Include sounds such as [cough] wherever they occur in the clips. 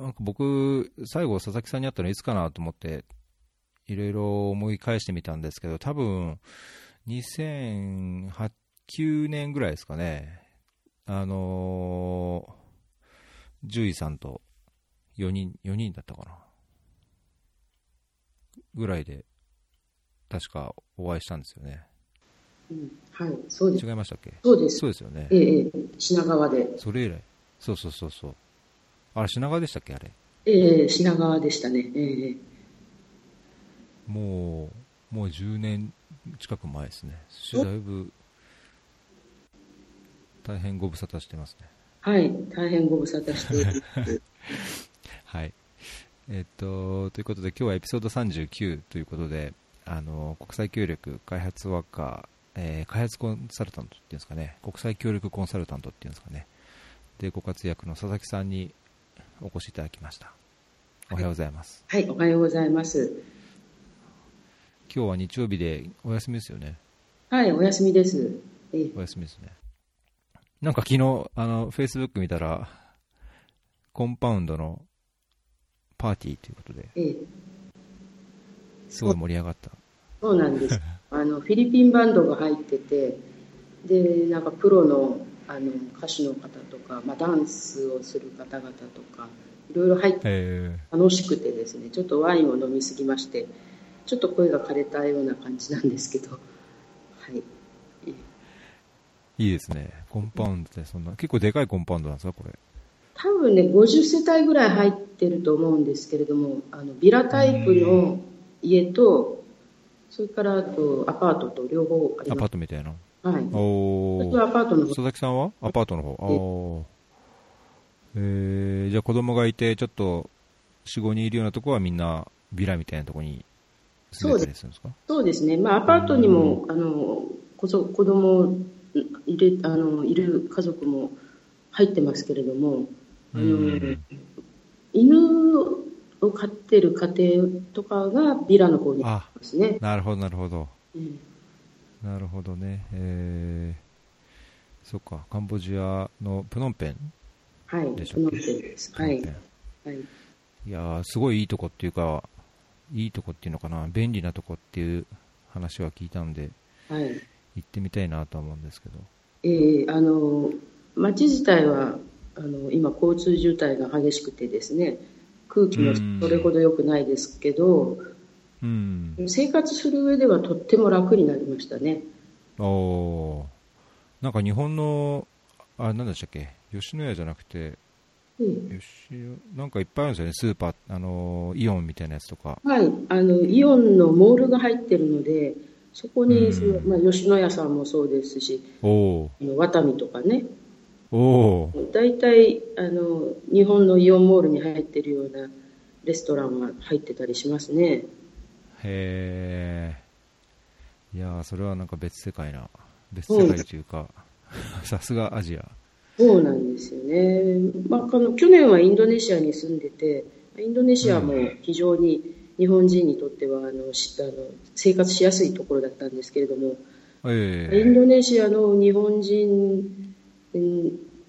なんか僕、最後、佐々木さんに会ったのいつかなと思って、いろいろ思い返してみたんですけど、多分2008、9年ぐらいですかね、あのー、獣医さんと4人、4人だったかな。ぐらいで、確かお会いしたんですよね。うん、はい、そうです。違いましたっけ？そうです。そうですよね。ええ、品川で。それ以来。そうそうそうそう。あれ、品川でしたっけあれ？ええ、品川でしたね。ええ。もう、もう10年近く前ですね。だいぶ、大変ご無沙汰してますね。はい、大変ご無沙汰しています。[laughs] はい。えっと、ということで、今日はエピソード39ということで、あの、国際協力開発ワーカー、えー、開発コンサルタントっていうんですかね、国際協力コンサルタントっていうんですかね、で、ご活躍の佐々木さんにお越しいただきました。おはようございます。はい、はい、おはようございます。今日は日曜日でお休みですよね。はい、お休みです。お休みですね。なんか昨日、あの、フェイスブック見たら、コンパウンドのパーティーということで、ええ、すごい盛り上がった。そうなんです。あの、フィリピンバンドが入ってて、で、なんかプロのあの歌手の方とか、まあ、ダンスをする方々とか、いろいろ入って、楽しくてですね、ちょっとワインを飲みすぎまして、ちょっと声が枯れたような感じなんですけど、はい。いいですね。コンパウンドってそんな、結構でかいコンパウンドなんですか、これ？多分ね、50世帯ぐらい入ってると思うんですけれども、あのビラタイプの家と、それからとアパートと両方あります。アパートみたいな。はい。お私はアパートの方。佐々木さんは？アパートの方。ああ。えー、じゃあ子供がいて、ちょっと、4、5人いるようなとこはみんなビラみたいなとこにそうですそうですね、まあ、アパートにも、あの子子供いるあのいる家族も入ってますけれども、あの犬を飼ってる家庭とかがビラの方にありますね。なるほど、なるほど。うん、なるほどね。えー、そっか、カンボジアのプノンペンはい、プノンペンです。はい。はい、いやすごいいいとこっていうか、いいとこっていうのかな、便利なとこっていう話は聞いたんで、はい、行ってみたいなと思うんですけど。えー、あの街自体はあの今、交通渋滞が激しくてですね空気もそれほど良くないですけど、うん、生活する上ではとっても楽になりましたね。おなんか日本の、あ何でしたっけ、吉野家じゃなくて、うん、なんかいっぱいあるんですよね、スーパー、あのイオンみたいなやつとか。はい、あのイオンのモールが入ってるので、そこにその、うん、まあ、吉野家さんもそうですし、おワタミとかね、お大体あの日本のイオンモールに入ってるようなレストランは入ってたりしますね。へえ。いやそれはなんか別世界な、別世界というか、さすがアジア。そうなんですよね。まあ、あの去年はインドネシアに住んでて、インドネシアも非常に日本人にとってはあのあの生活しやすいところだったんですけれども、えー、インドネシアの日本人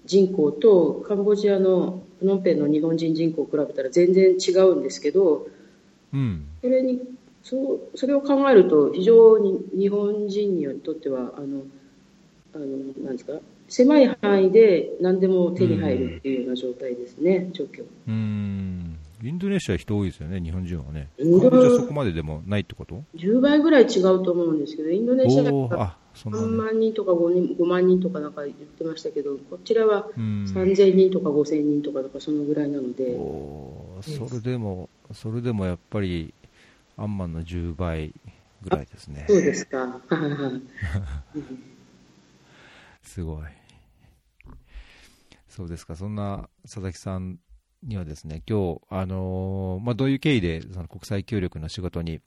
人口とカンボジアのプノンペンの日本人人口を比べたら全然違うんですけど、うん、それにそそれを考えると非常に日本人にとってはあのあのなんですか？狭い範囲で何でも手に入るっていうような状態ですね、状況。うんインドネシア人多いですよね、日本人はね。カンボジアそこまででもないってこと ?10 倍ぐらい違うと思うんですけど、インドネシアは3万人とか 5, 人5万人とかなんか言ってましたけど、こちらは3000人とか5000人とかとかそのぐらいなので。おそれでも、それでもやっぱり、アンマンの10倍ぐらいですね。そうですか。[laughs] すごい。そうですか、そんな佐々木さんにはですね、今日、あのー、まあ、どういう経緯でその国際協力の仕事に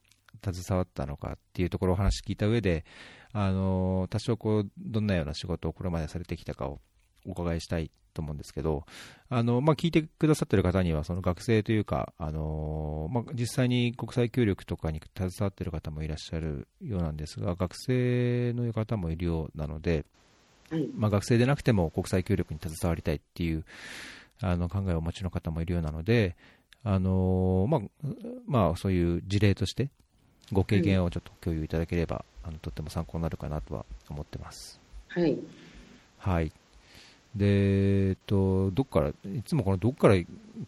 携わったのかっていうところをお話聞いた上で、あのー、多少こう、どんなような仕事をこれまでされてきたかをお伺いしたいと思うんですけど、あのまあ、聞いてくださっている方には、その学生というか、あのまあ、実際に国際協力とかに携わっている方もいらっしゃるようなんですが、学生の方もいるようなので、まあ、学生でなくても国際協力に携わりたいっていうあの考えをお持ちの方もいるようなので、あのまあまあ、そういう事例としてご経験をちょっと共有いただければ、あのとっても参考になるかなとは思ってます。はい、はいでえっと、どっからいつもこのどっから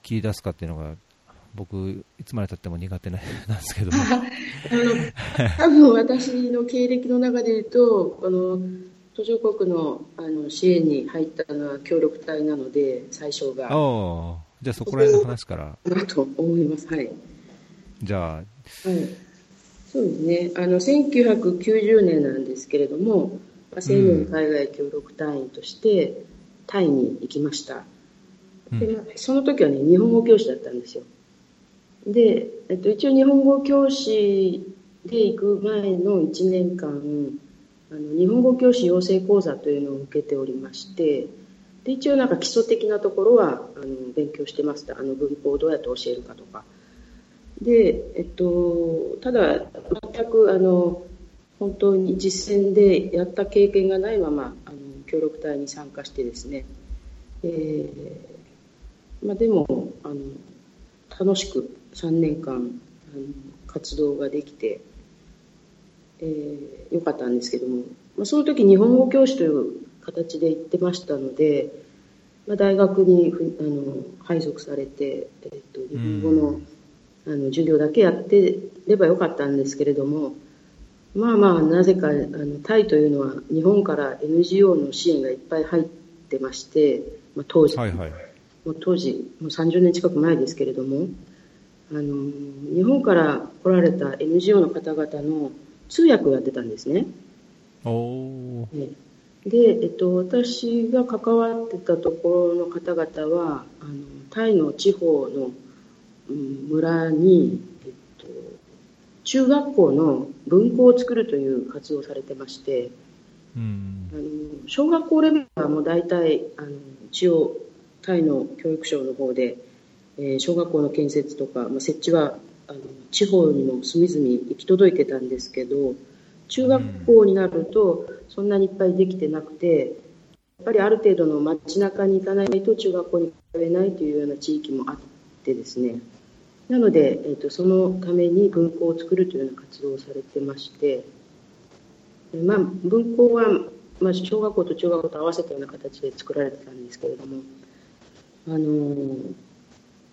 切り出すかっていうのが僕、いつまでたっても苦手 [laughs] なんですけどもあの多分私の経歴の中で言うと、この途上国のあの支援に入ったのは協力隊なので、最初が。あじゃあそこら辺の話から。なと思います、はい。じゃあ、はい、そうですね、あの1990年なんですけれども、青年海外協力隊員としてタイに行きました。でその時はね、日本語教師だったんですよ。で、えっと、一応日本語教師で行く前の1年間、あの日本語教師養成講座というのを受けておりましてで一応なんか基礎的なところはあの勉強してましたあの文法をどうやって教えるかとかで、えっと、ただ全くあの本当に実践でやった経験がないままあの協力隊に参加してですね、えーまあ、でもあの楽しく3年間あの活動ができてえー、よかったんですけども、まあ、その時日本語教師という形で行ってましたので、まあ、大学にあの配属されて、えーと、日本語の,、あの授業だけやってればよかったんですけれども、まあまあ、なぜかあのタイというのは日本から NGO の支援がいっぱい入ってまして、まあ、当時、はいはい、もう当時もう30年近く前ですけれどもあの日本から来られた NGO の方々の通訳をやってたんですね。おで、えっと、私が関わってたところの方々はあのタイの地方の、うん、村に、えっと、中学校の文庫を作るという活動をされてまして、うん、あの小学校レベルはもう大体あの一応タイの教育省の方で、えー、小学校の建設とか、まあ、設置はあの地方にも隅々行き届いてたんですけど中学校になるとそんなにいっぱいできてなくてやっぱりある程度の街中に行かないと中学校に通えないというような地域もあってですねなので、えーと、そのために文庫を作るというような活動をされてまして、まあ、文庫は、まあ、小学校と中学校と合わせたような形で作られてたんですけれどもあのー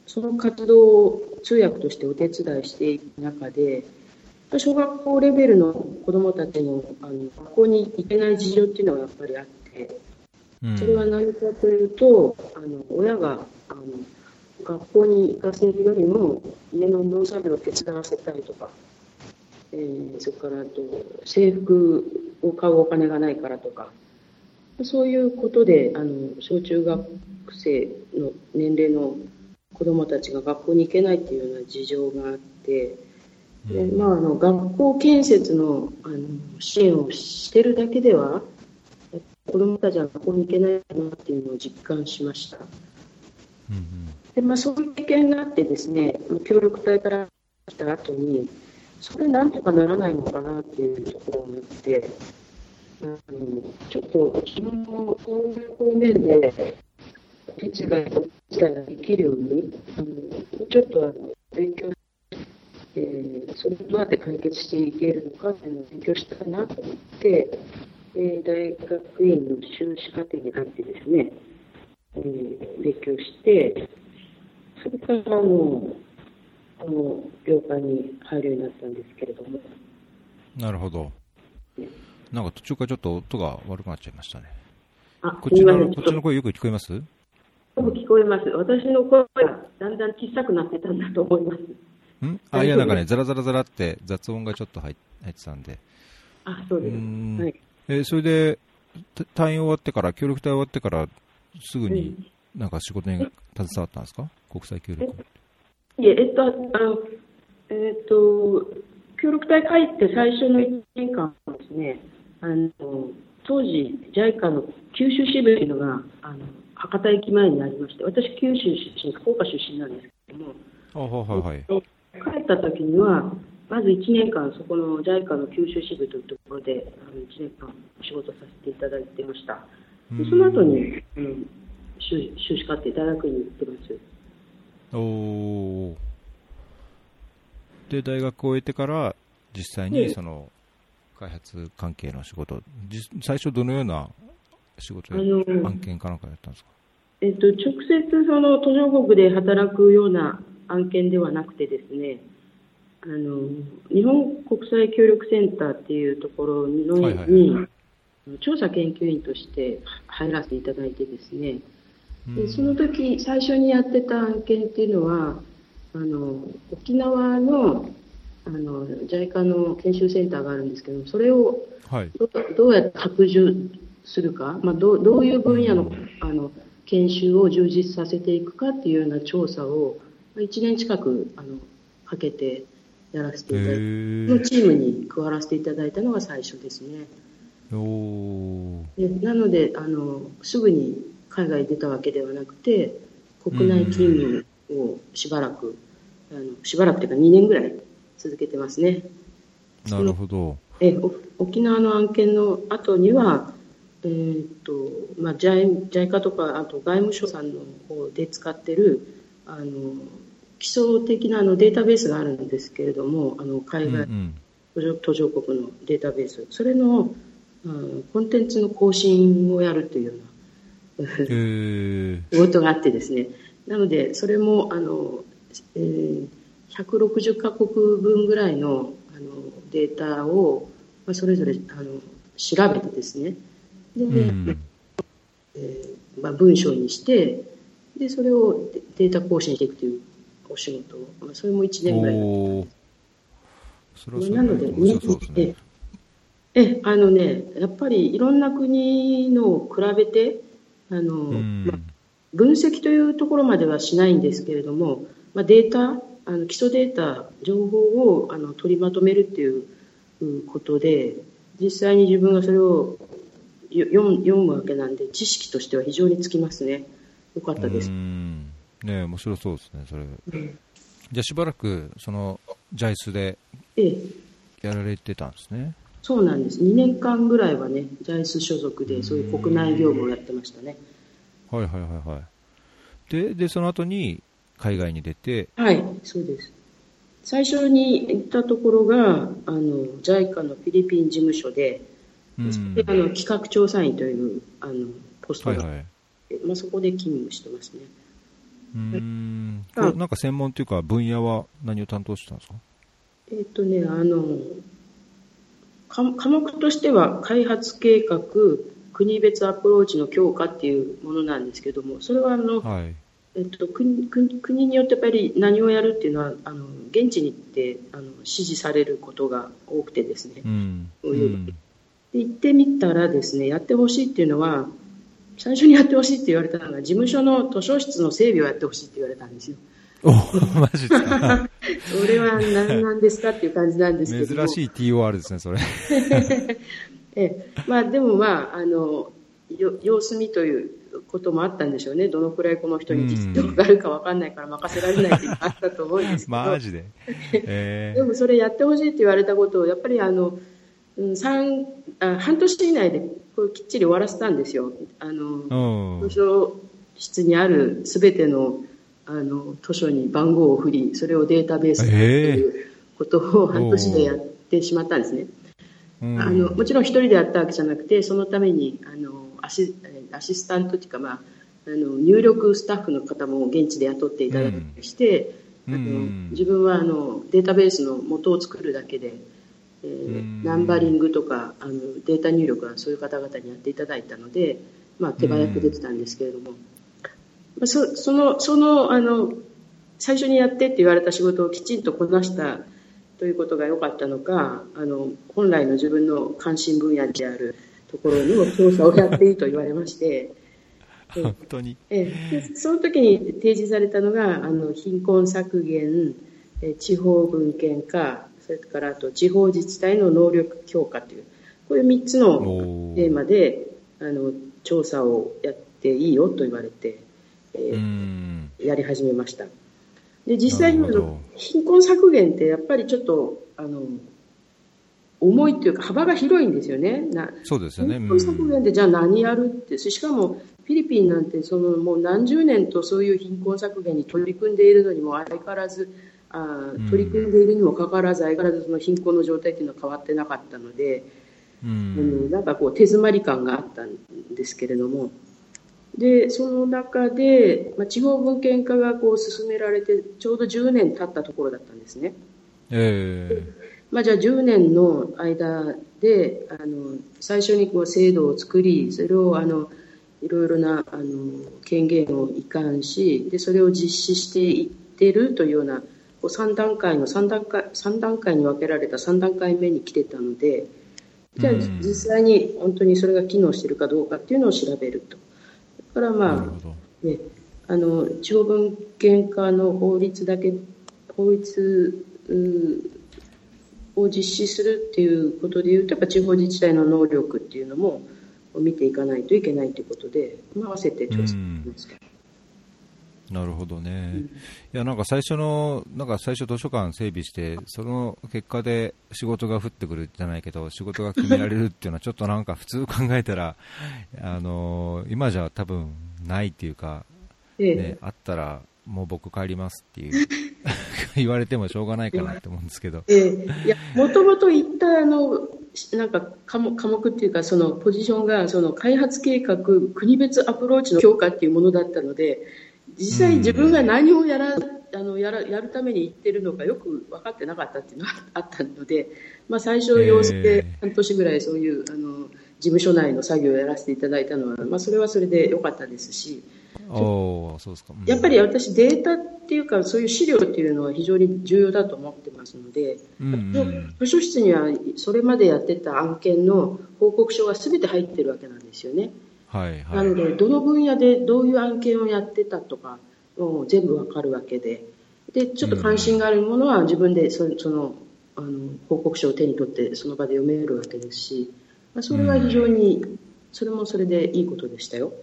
その活動を通訳としてお手伝いしていく中で、小学校レベルの子どもたちのあの学校に行けない事情っていうのがやっぱりあって、それは何かというと、あの親があの学校に行かせるよりも家の農作業を手伝わせたりとか、えー、それからあと制服を買うお金がないからとか、そういうことであの小中学生の年齢の子どもたちが学校に行けないっていうような事情があって、でまあ、あの学校建設のあの支援をしてるだけでは子どもたちは学校に行けないなっていうのを実感しました。うんうん、でまあ、そういう経験があってですね協力隊から来た後にそれなんとかならないのかなっていうところを思って、うん、ちょっと自分もそういう方面で手伝いをができるように、あのちょっとあの勉強えー、それをどうやって解決していけるのかというのを勉強したいなと思って、えー、大学院の修士課程に入ってですね、えー、勉強して、それからもう、この業界に入るようになったんですけれども。なるほど。なんか途中からちょっと音が悪くなっちゃいましたね。あこっちのこっちの声よく聞こえます？よく聞こえます。私の声がだんだん小さくなってたんだと思います。ん？あ、いや、なんかね、ザラザラザラって雑音がちょっと入ってたんで。あ、そうです。はい、えそれで、退院終わってから、協力隊終わってから、すぐになんか仕事に携わったんですか？国際協力。いえ、えっと、あの、えっと、協力隊帰って最初の1年間ですね、あの、当時 JICA の九州支部というのが、あの、博多駅前にありまして、私、九州出身、福岡出身なんですけども、はいはい、帰った時には、まず1年間、そこの JICA の九州支部というところで、あの1年間仕事させていただいてました。でその後に、うん、修修士課程、大学院に行ってます。おで、大学を終えてから、実際にその、開発関係の仕事、最初どのような仕事や、案件かなんかやったんですか？えっと、直接その途上国で働くような案件ではなくてですね、あの日本国際協力センターっていうところの、はいはい、に調査研究員として入らせていただいてですね、でその時最初にやってた案件っていうのはあの沖縄のあの JICA の研修センターがあるんですけどそれをど,、どうやって拡充するか、まあ、どどういう分野のあの研修を充実させていくかっていうような調査を1年近くあのかけてやらせていただいて、のチームに加わらせていただいたのが最初ですね。でなのであの、すぐに海外に出たわけではなくて、国内勤務をしばらく、あのしばらくというか2年ぐらい続けてますね。なるほど。え沖縄の案件の後には、えーとまあ、JICA とかあと外務省さんの方で使ってるあの基礎的なあのデータベースがあるんですけれども、あの海外、途上国のデータベース、それの、うん、コンテンツの更新をやるというような、え仕事があってですね、なので、それもあの、えー、160カ国分ぐらいのあのデータを、まあ、それぞれあの調べてですね、で、うん、えー、まあ、文章にして、で、それをデータ更新していくというお仕事。まあ、それも1年ぐらいそれはなので、ね、えあのね、やっぱりいろんな国のを比べて、あの、まあ、分析というところまではしないんですけれども、まあ、データ、あの基礎データ、情報をあの取りまとめるっていうことで、実際に自分がそれを読む読むわけなんで、知識としては非常につきますね。よかったです。ね面白そうですね、それ。うん、じゃあしばらく、その、ジャイスで、やられてたんですね。そうなんです。2年間ぐらいはね、ジャイス所属で、そういう国内業務をやってましたね。はいはいはいはい。で、で、その後に、海外に出て？はい、そうです。最初に行ったところが、あの、JICA のフィリピン事務所で、であの企画調査員というあのポストが、はいはい、まあ、そこで勤務してますね。うんなんか専門というか分野は何を担当してたんですか？えっ、ー、とねあの科目としては開発計画国別アプローチの強化っていうものなんですけどもそれはあの、はい、えっと、国国によってやっぱり何をやるっていうのはあの現地に行ってあの指示されることが多くてですね、うん、ういう、で行ってみたらですねやってほしいっていうのは最初にやってほしいって言われたのが、事務所の図書室の整備をやってほしいって言われたんですよ。おマジですか？それは何なんですかっていう感じなんですけど珍しい TOR ですね、それ。[laughs] えまあ、でもまあ、あの、様子見ということもあったんでしょうね。どのくらいこの人に実力があるか分かんないから任せられないっていうのがあったと思うんですけど。[laughs] マジで。[laughs] えー、でもそれやってほしいって言われたことを、やっぱりあの、3あ半年以内でこれきっちり終わらせたんですよ。あの図書室にあるすべてのあの図書に番号を振り、それをデータベースということを半年でやってしまったんですね。あのもちろん一人でやったわけじゃなくて、そのためにあのアシアシスタントというか、まあ、あの入力スタッフの方も現地で雇っていただいたりして、あの自分はあのデータベースの元を作るだけで、えー、ナンバリングとかあのデータ入力はそういう方々にやっていただいたので、まあ、手早く出てたんですけれども、まあ、そそのそのあの最初にやってって言われた仕事をきちんとこなしたということが良かったのかあの本来の自分の関心分野であるところの調査をやっていいと言われまして。[laughs] 本当に。えでその時に提示されたのがあの貧困削減地方文献化それからあと地方自治体の能力強化という、こういう3つのテーマであの調査をやっていいよと言われて、えー、やり始めました。で実際に貧困削減ってやっぱりちょっとあの重いっていうか幅が広いんですよね。なそうですよね。貧困削減でじゃあ何やるって、しかもフィリピンなんてそのもう何十年とそういう貧困削減に取り組んでいるのにも相変わらずあ取り組んでいるにもかかわらず相変わらずその貧困の状態っていうのは変わってなかったので、うん、なんかこう手詰まり感があったんですけれどもでその中で、まあ、地方分権化がこう進められてちょうど10年経ったところだったんですね。えーまあ、じゃあ10年の間であの最初にこう制度を作りそれをあのいろいろなあの権限を移管しでそれを実施していってるというようなこう3段階の3段階3段階に分けられた3段階目に来てたのでじゃあ実際に本当にそれが機能しているかどうかっていうのを調べると。だからまあ、ね、あの地方文献化の法律だけ法律を実施するっていうことでいうとやっぱ地方自治体の能力っていうのも見ていかないといけないということで、まあ、合わせて調査しました。なるほどね、うん、いやなんか最初の、なんか最初図書館整備して、その結果で仕事が降ってくるじゃないけど、仕事が決められるっていうのは、ちょっとなんか普通考えたら、あのー、今じゃ多分ないっていうか、ね、え。え、あったらもう僕帰りますっていう [laughs] 言われてもしょうがないかなって思うんですけど。もともと言ったあの、なんか科目科目っていうか、そのポジションが、その開発計画、国別アプローチの強化っていうものだったので、実際自分が何をやら、あのやらやるために言ってるのかよく分かってなかったっていうのがあったので、まあ、最初、要請半年ぐらいそういうあの事務所内の作業をやらせていただいたのは、まあ、それはそれで良かったですし、そうですか、うん、やっぱり私、データっていうか、そういう資料っていうのは非常に重要だと思ってますので、うんうん、図書室にはそれまでやってた案件の報告書がすべて入ってるわけなんですよね。はいはい、なので、どの分野でどういう案件をやってたとか、もう全部わかるわけで、で、ちょっと関心があるものは自分でそそのあの報告書を手に取ってその場で読めるわけですし、まあ、それは非常に、それもそれでいいことでしたよ。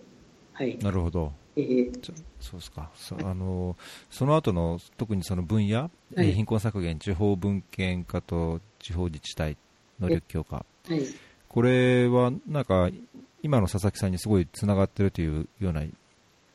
はい、なるほど。えー、そうですか。そあのその後の特にその分野、はい、貧困削減、地方分権化と地方自治体能力強化、はい、これはなんか今の佐々木さんにすごいつながっているというような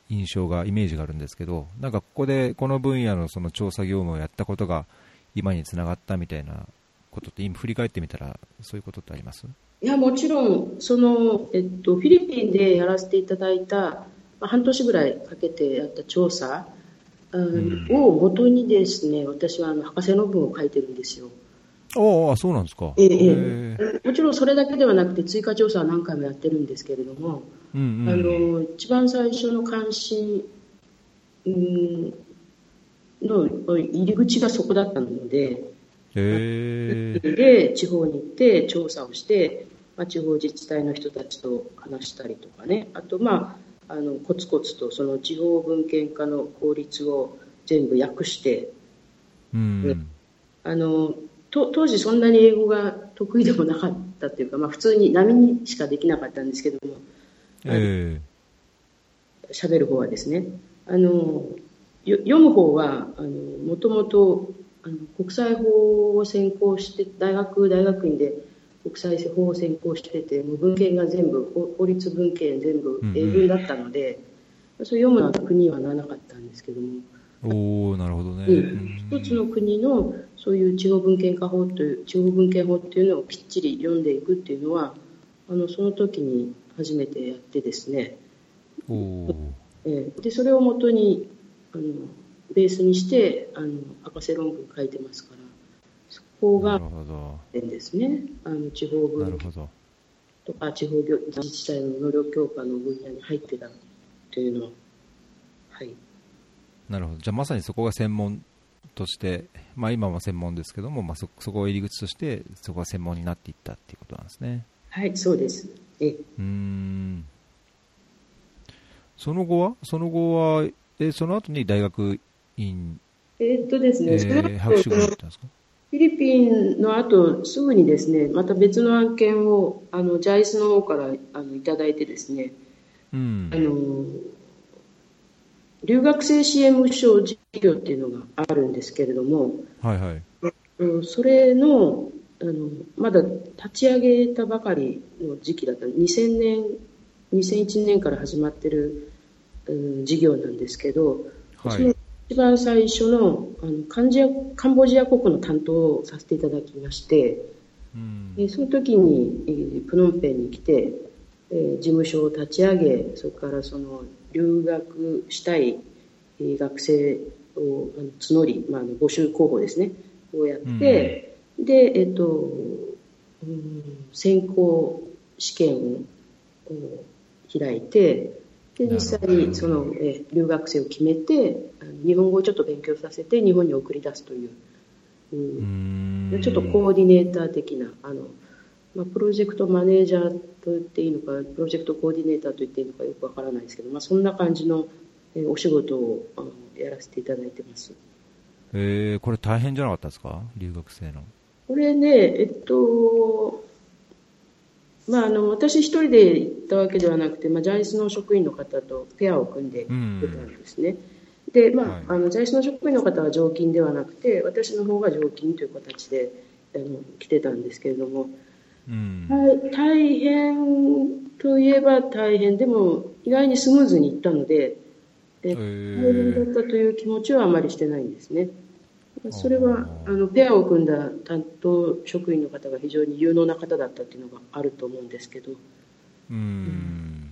印象が、イメージがあるんですけど、なんかここでこの分野のその調査業務をやったことが今につながったみたいなことって、今振り返ってみたら、そういうことってあります？いやもちろんその、えっと、フィリピンでやらせていただいた半年ぐらいかけてやった調査、うん、をもとにですね、私はあの博士論文を書いてるんですよ。ああ、そうなんですか。えええもちろんそれだけではなくて追加調査は何回もやってるんですけれども、うんうん、あの一番最初の関心、うん、の入り口がそこだったので、で地方に行って調査をして、まあ、地方自治体の人たちと話したりとかね、あと、まあ、あのコツコツとその地方文献化の法律を全部訳して、うん、あのと当時そんなに英語が得意でもなかったというか、まあ、普通に波にしかできなかったんですけども、えー、喋る方はですねあの読む方はもともと国際法を専攻して大学大学院で国際法を専攻してて、もう文献が全部、法律文献全部英文だったので、うん、それ読むのは国にはならなかったんですけども。おなるほどね、うん、一つの国のそういう地方文献化法という地方文献法っていうのをきっちり読んでいくっていうのはあのその時に初めてやってですね。お、えでそれをもとにあのベースにしてあの博士論文書いてますから法がですね、あの地方分とか地方自治体の能力強化の分野に入ってたというのは、はい。なるほど。じゃあまさにそこが専門として、まあ今も専門ですけども、まあそ、そこを入り口として、そこが専門になっていったっていうことなんですね。はい、そうです。えうん。その後は？その後は、え、その後に大学院？えー、っとですね、えー、博士号ったんですか？フィリピンの後、すぐにですね、また別の案件を、あの、ジャイスの方からあのいただいてですね、うん、あの、留学生支援無償事業っていうのがあるんですけれども、はいはい。それの、あのまだ立ち上げたばかりの時期だった2000年2001年から始まってる、うん、事業なんですけど、はい、その一番最初のあのカンジアカンボジア国の担当をさせていただきまして、うん、その時に、えー、プノンペンに来て、えー、事務所を立ち上げそれからその留学したい、えー、学生をあの募り、まあ、の募集候補ですね。をやって、うん、で、えっ、と、うん、選考試験を開いてで実際にその、え留学生を決めて日本語をちょっと勉強させて日本に送り出すという、うん、ちょっとコーディネーター的なあの、まあ、プロジェクトマネージャーと言っていいのかプロジェクトコーディネーターと言っていいのかよくわからないですけど、まあ、そんな感じの、えお仕事をあのやらせていただいてます。えー、これ大変じゃなかったですか？留学生の。これね、えっと、まあ、あの私一人で行ったわけではなくて、まあ、ジャイスの職員の方とペアを組んで行ってたんですね。で、まあ、はい、あのジャイスの職員の方は常勤ではなくて、私の方が常勤という形であの来てたんですけれども、うん、大変といえば大変、でも意外にスムーズにいったので、大変だったという気持ちはあまりしてないんですね。それはあのペアを組んだ担当職員の方が非常に有能な方だったっていうのがあると思うんですけど。うん、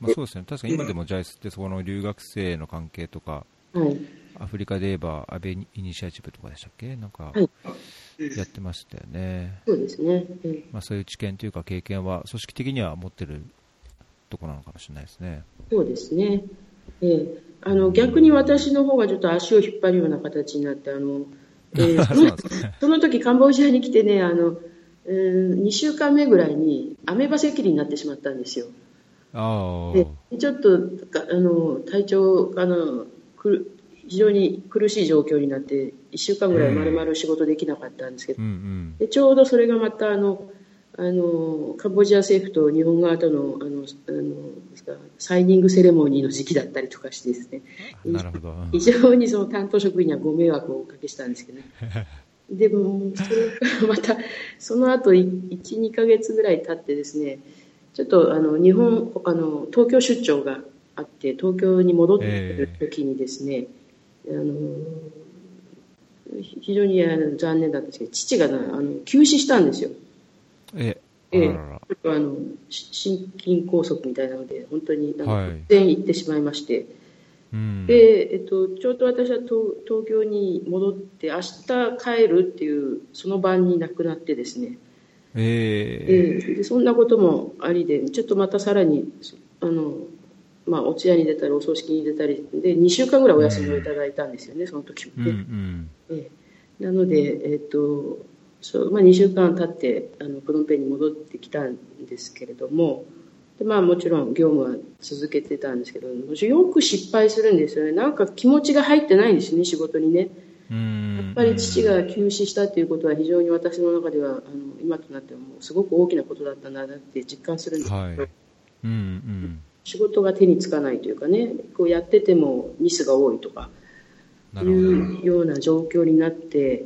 まあ、そうですね、確かに今でもジャイスってそこの留学生の関係とか、はい、アフリカで言えば安倍イニシアチブとかでしたっけ、なんかやってましたよね、そうですね、まあ、そういう知見というか経験は組織的には持ってるところなのかもしれないですね。そうですね、えーあの逆に私の方がちょっと足を引っ張るような形になって、あのえー、[laughs] その [laughs] その時カンボジアに来てね、あのえー、2週間目ぐらいにアメーバ赤痢になってしまったんですよ。でちょっとあの体調あのく非常に苦しい状況になって1週間ぐらいまるまる仕事できなかったんですけど、うんうん、でちょうどそれがまたあのあのカンボジア政府と日本側とのあのあのサイニングセレモニーの時期だったりとかしてですね。なるほど。非常にその担当職員にはご迷惑をおかけしたんですけどね。でもそれからまたその後12か月ぐらい経ってですねちょっとあの日本あの東京出張があって東京に戻ってくる時にですね、えー、あの非常に残念だったんですけど父があの急死したんですよ。えええ、あの心筋梗塞みたいなので本当に突然行ってしまいまして、はい、でえっと、ちょうど私は東東京に戻って明日帰るっていうその晩に亡くなってですね、えー、えー、でそんなこともありでちょっとまたさらにあの、まあ、お通夜に出たりお葬式に出たりで2週間ぐらいお休みをいただいたんですよね、うん、その時もね。うんうん。えー、なので、えっとそうまあ、2週間経ってあのプノンペンに戻ってきたんですけれどもで、まあ、もちろん業務は続けてたんですけどよく失敗するんですよね。なんか気持ちが入ってないんですね仕事にね。やっぱり父が急死したということは非常に私の中ではあの今となってはもうすごく大きなことだったんだなって実感するんですけど、はい。うんうん、仕事が手につかないというかねこうやっててもミスが多いとかいうような状況になって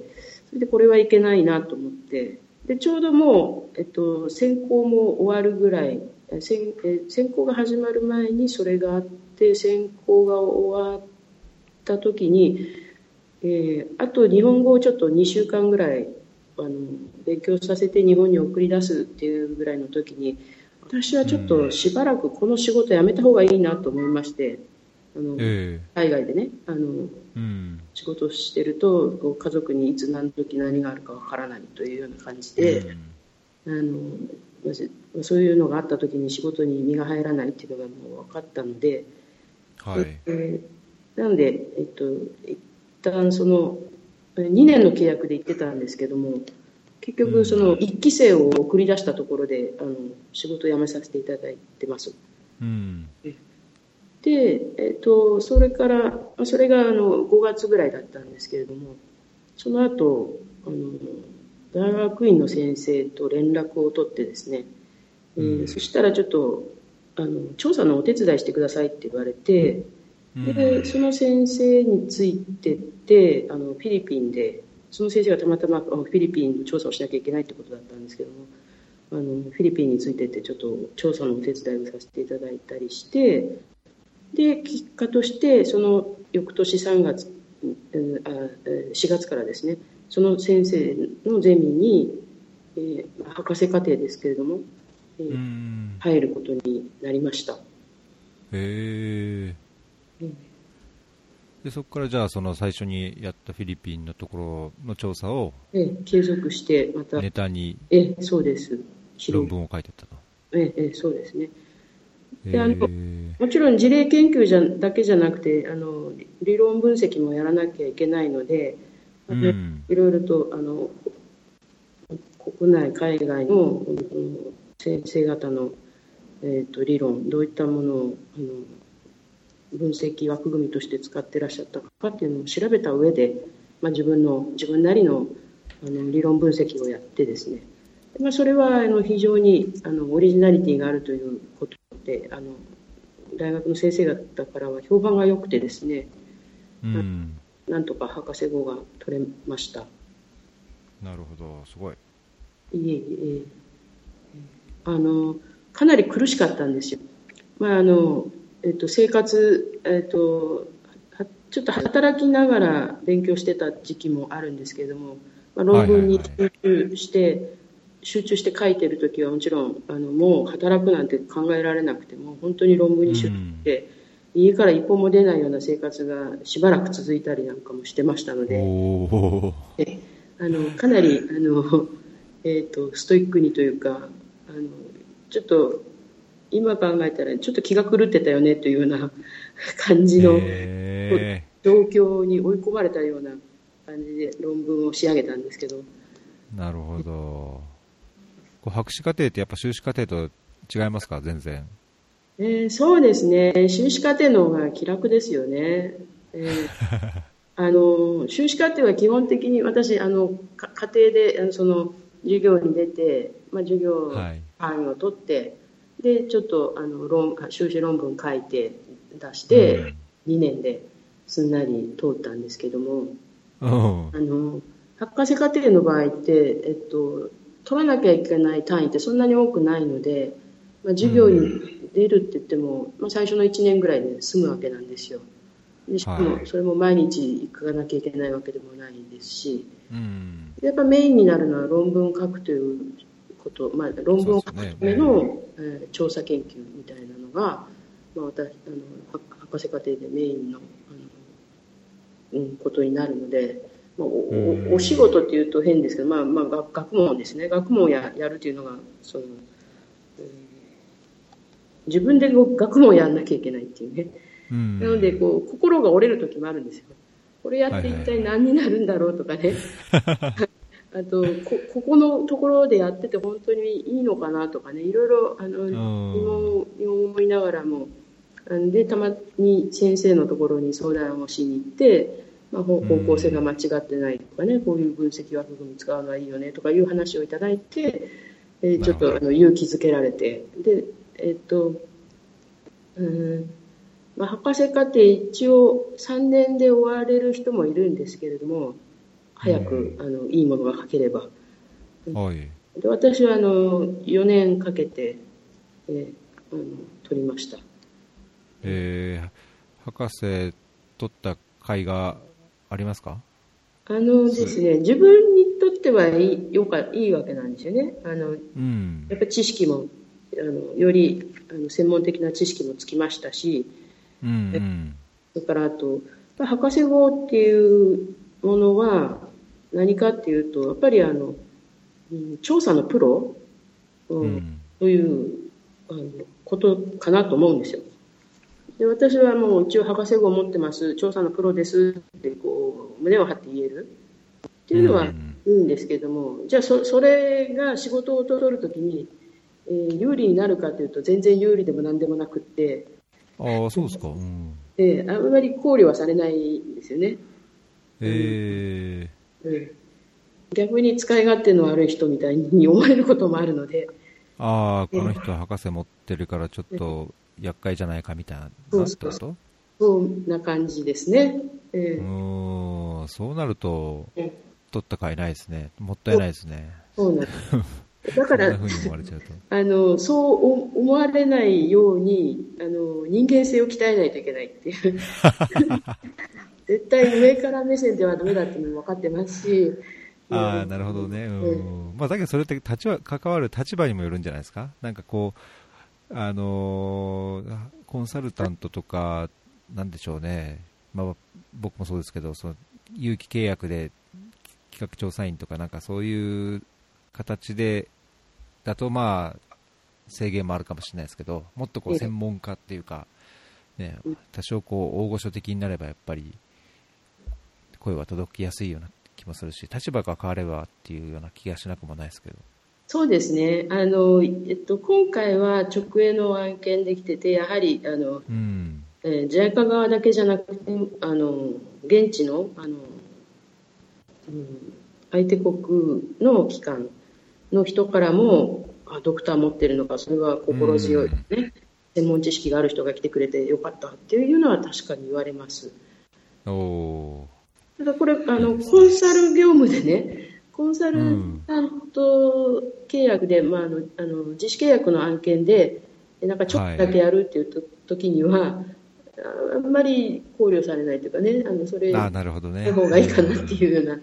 それでこれはいけないなと思って、で、ちょうどもう、えっと、選考も終わるぐらい、選え選考が始まる前にそれがあって、選考が終わった時に、えー、あと日本語をちょっと2週間ぐらい、あの、勉強させて日本に送り出すっていうぐらいの時に、私はちょっとしばらくこの仕事やめた方がいいなと思いまして、あの、えー、海外でね、あの、うん、仕事をしてるとこう家族にいつ何時何があるかわからないというような感じで、うん、あのそういうのがあった時に仕事に身が入らないっていうのがもう分かったので、はい。えー、なので、えっと、一旦その2年の契約で行ってたんですけども結局その1期生を送り出したところであの仕事を辞めさせていただいてます。うん。で、えっと、それから、それがあの5月ぐらいだったんですけれども、その後、あの大学院の先生と連絡を取ってですね、うん、えー、そしたらちょっとあの調査のお手伝いしてくださいって言われて、うん、でその先生についてってあのフィリピンでその先生がたまたまフィリピンの調査をしなきゃいけないってことだったんですけどもあのフィリピンについてってちょっと調査のお手伝いをさせていただいたりしてで結果としてその翌年3月あ4月からですねその先生のゼミに、えー、博士課程ですけれども、えー、入ることになりました。へえー、でそこからじゃあその最初にやったフィリピンのところの調査を、えー、継続してまたネタにえー、そうです論文を書いてたと。ええそうですね。であのもちろん事例研究じゃだけじゃなくてあの理論分析もやらなきゃいけないので、うん、いろいろとあの国内海外の先生方の、えーと、理論どういったものをあの分析枠組みとして使ってらっしゃったかっていうのを調べた上で、まあ、自分の自分なりのあの理論分析をやってですね。まあ、それはあの非常にあのオリジナリティがあるということであの大学の先生方からは評判が良くてですね、うん、なんとか博士号が取れました。なるほど。すごい。いえいえ。あのかなり苦しかったんですよ、まああのえっと、生活、えっと、ちょっと働きながら勉強してた時期もあるんですけれども、まあ、論文に集中して、集中して書いてる時はもちろんあのもう働くなんて考えられなくても本当に論文に集中して、うん、家から一歩も出ないような生活がしばらく続いたりなんかもしてましたのでえあのかなりあの、えーと、ストイックにというかあのちょっと今考えたらちょっと気が狂ってたよねというような感じの状況に追い込まれたような感じで論文を仕上げたんですけど。なるほど。こう博士課程ってやっぱ修士課程と違いますか、全然。えー、そうですね、修士課程の方が気楽ですよね。えー [laughs] あの修士課程は基本的に私あの家庭であのその授業に出て、まあ、授業範囲を取って、はい、でちょっとあの論修士論文書いて出して、うん、2年ですんなり通ったんですけども、あの博士課程の場合って、えっと、取らなきゃいけない単位ってそんなに多くないので、まあ、授業に出るって言っても、まあ、最初の1年ぐらいで済むわけなんですよ。でしかもそれも毎日行かなきゃいけないわけでもないですし、うん、やっぱメインになるのは論文を書くということ、まあ、論文を書くための、ね。えー、調査研究みたいなのが、まあ、私あの博士課程でメインのあの、うん、ことになるので。まあ、おお仕事っていうと変ですけど、まあまあ、学問ですね。学問ややるというのがその、えー、自分で学問をやらなきゃいけないっていうね、なのでこう心が折れる時もあるんですよ。これやって一体何になるんだろうとかね、[laughs] あとこここのところでやってて本当にいいのかなとかねいろいろあの疑問に思いながらもでたまに先生のところに相談をしに行ってまあ、方向性が間違ってないとかね、こういう分析枠組み使うのはいいよねとかいう話をいただいて、えー、ちょっとあの勇気づけられて、で、えっ、と、うんまあ、博士課程一応3年で終われる人もいるんですけれども、早く、あのいいものが書ければ。はい、で私はあの4年かけて、えー、あの取りました。えー、博士取った甲斐がありますか？あのですね、自分にとってはいいよかいいわけなんですよね。あの、うん、やっぱり知識もあのよりあの専門的な知識もつきましたし、うんうん、それからあと博士号っていうものは何かっていうとやっぱりあの、うん、調査のプロ、うん、というあのことかなと思うんですよ。で私はもう一応博士号を持ってます。調査のプロですってこう胸を張って言える。っていうのはいいんですけども、じゃあそそれが仕事を取るときに、えー、有利になるかというと全然有利でも何でもなくって。ああそうですか、うん、えー、あんまり考慮はされないんですよね。えー、うん、逆に使い勝手の悪い人みたいに思われることもあるので。ああ、この人は博士持ってるからちょっと厄介じゃないかみたいなそうそうそうそんな感じですね。えー、うんそうなると、取った甲斐ないですね。もったいないですね。そうなんです。[laughs] だから、あの、そう思われないように、あの、人間性を鍛えないといけないっていう。[laughs] 絶対上から目線ではダメだっていうのも分かってますし、ああ、なるほどね。うん。まあ、だけどそれって立場、関わる立場にもよるんじゃないですか？なんかこう、あのー、コンサルタントとか、なんでしょうね。まあ、僕もそうですけど、その、有期契約で企画調査員とかなんかそういう形で、だとまあ、制限もあるかもしれないですけど、もっとこう専門家っていうか、ね、多少こう大御所的になればやっぱり声は届きやすいような気もするし、立場が変わればっていうような気がしなくもないですけど。そうですね。あの、えっと、今回は直営の案件できてて、やはり、あの、うん、えー、側だけじゃなくて、あの、現地の、あの、うん、相手国の機関の人からも、あドクター持ってるのか、それは心強いね、うん、専門知識がある人が来てくれてよかったっていうのは確かに言われます。おただこれあの、コンサル業務でね、コンサルタント契約で、うん、まあ、あのあの自主契約の案件で、なんかちょっとだけやるっていうと、はい、時には、あんまり考慮されないというかね、あのそれ、あなるほどね。方がいいかなっていうような、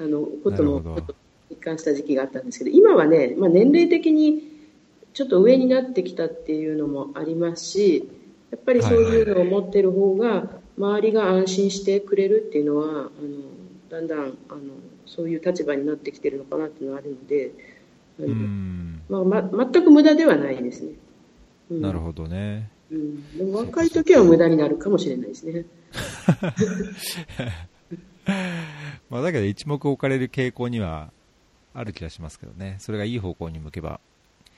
あのことも一貫した時期があったんですけど、今はね、まあ、年齢的にちょっと上になってきたっていうのもありますし、やっぱりそういうのを持ってる方が、周りが安心してくれるっていうのはあのだんだんあのそういう立場になってきてるのかなっていうのがあるので、まあま、全く無駄ではないですね。うん、なるほどね。うん、でも若い時は無駄になるかもしれないですね。[laughs] まあだけど一目置かれる傾向にはある気がしますけどね。それがいい方向に向けば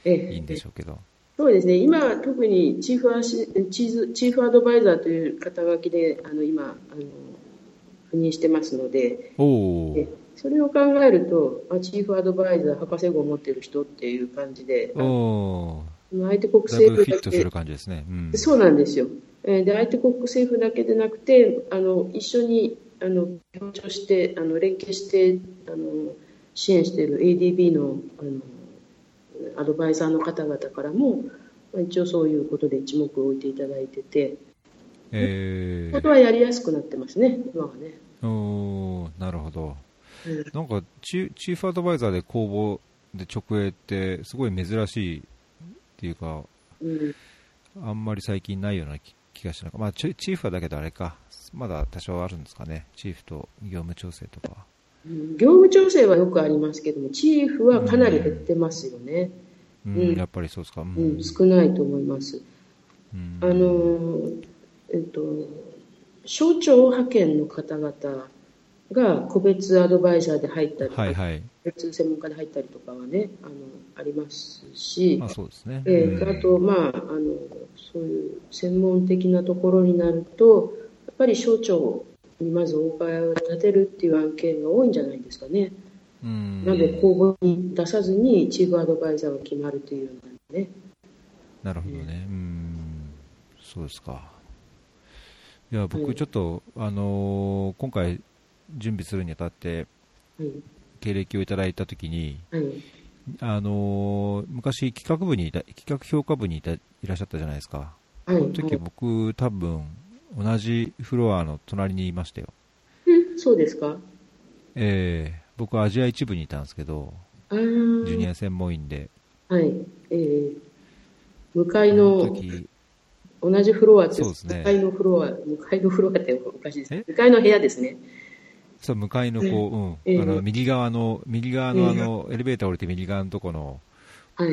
いいんでしょうけど。ええそうですね、今、特にチーフアシチーチーフアドバイザーという肩書きであの今あの、赴任してますので、それを考えると、あチーフアドバイザー、博士号を持っている人っていう感じで、相手国政府だけ、ね。うん、そうなんですよ。で相手国政府だけでなくて、あの一緒にあの協調して、あの連携してあの支援している ADB のあのアドバイザーの方々からも、一応そういうことで一目置いていただいてて、えー、ことはやりやすくなってますね、今はね。おなるほど、うん、なんかチチーフアドバイザーで公募で直営って、すごい珍しいっていうか、うん、あんまり最近ないような気がしなかまあ、チーフはだけどあれか、まだ多少あるんですかね、チーフと業務調整とか。業務調整はよくありますけども、チーフはかなり減ってますよね。うん、うん、やっぱりそうですか、うん、少ないと思います。あの、えっと、省庁派遣の方々が個別アドバイザーで入ったり、はいはい、別専門家で入ったりとかはね、あのありますし、まあそうですね。えー、あと、まああの、そういう専門的なところになると、やっぱり省庁にまずお伺いを立てるっていう案件が多いんじゃないですかね。なので公募に出さずにチーフアドバイザーが決まるというようなね。なるほどね。うん、そうですか。いや、僕ちょっと、はい、あのー、今回準備するにあたって、はい、経歴をいただいたときに、はい、あのー、昔企画部にいた、企画評価部にいたいらっしゃったじゃないですか。はい、その時僕、多分、同じフロアの隣にいましたよ。え、そうですかええー、僕はアジア一部にいたんですけど、ジュニア専門員で。はい。えー、向かいの、同じフロアって、そうですね、向かいのフロア、向かいのフロアっておかしいです。向かいの部屋ですね。そう、向かいのこう、うん、えー、あの、右側の、右側のあの、エレベーター降りて右側のとこの、はい。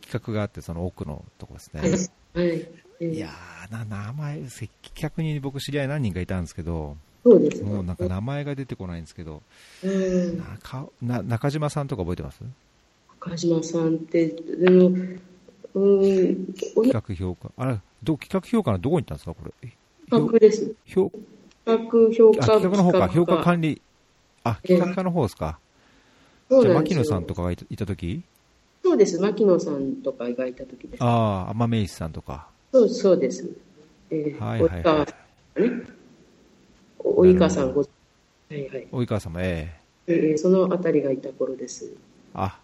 企画があって、その奥のとこですね。はい。はい、えー、いやな、名前、接客に僕知り合い何人かいたんですけど、そうです、ね、もうなんか名前が出てこないんですけど、うん。中な中島さんとか覚えてます？中島さんって、でも、うん、企画評価、あれ、ど企画評価のどこに行ったんですか、これ？企画です。評企画評価企画の方か、評価管理、あ、企画課の方ですか。えー、じゃあ、牧野さんとかがいたいた時？そうです、牧野さんとかがいた時です。ああ、天明さんとか。そうそうです。えー、はいはいはい。及川さんご、はいはい。及川様、ええー、そのあたりがいた頃です。あ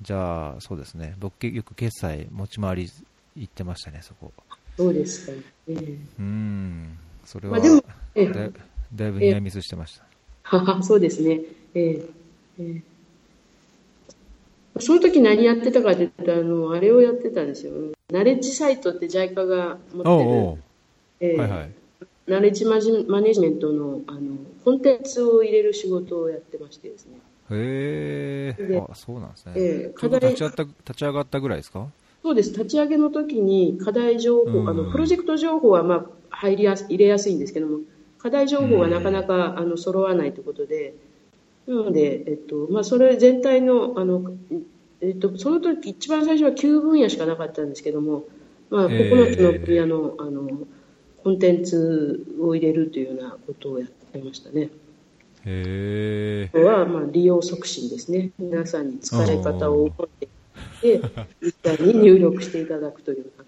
じゃあ、そうですね、僕、よく決済持ち回り行ってましたね、そこ。そうですか、えー、うん、それは、まあ、でもえー、だいだいぶニアミスしてました。はは、そうですね。えーえーその時何やってたかというと、あの、あれをやってたんですよ。ナレッジサイトって JICA が持ってる、おうおう。えー、はいはい、ナレッジマジマネジメントのあのコンテンツを入れる仕事をやってましてですね。へえ、あそうなんですね。えー、課題立ち立ち上がったぐらいですか？そうです、立ち上げの時に課題情報、あのプロジェクト情報はまあ入りやす入れやすいんですけども、課題情報はなかなかあの揃わないということで、なので、えっとまあ、それ全体のあの、えっと、その時一番最初は9分野しかなかったんですけども、まあ、9つの分野の,、あのコンテンツを入れるというようなことをやってましたね。へは、まあ、利用促進ですね。皆さんに使い方を覚えて、実際に入力していただくというか。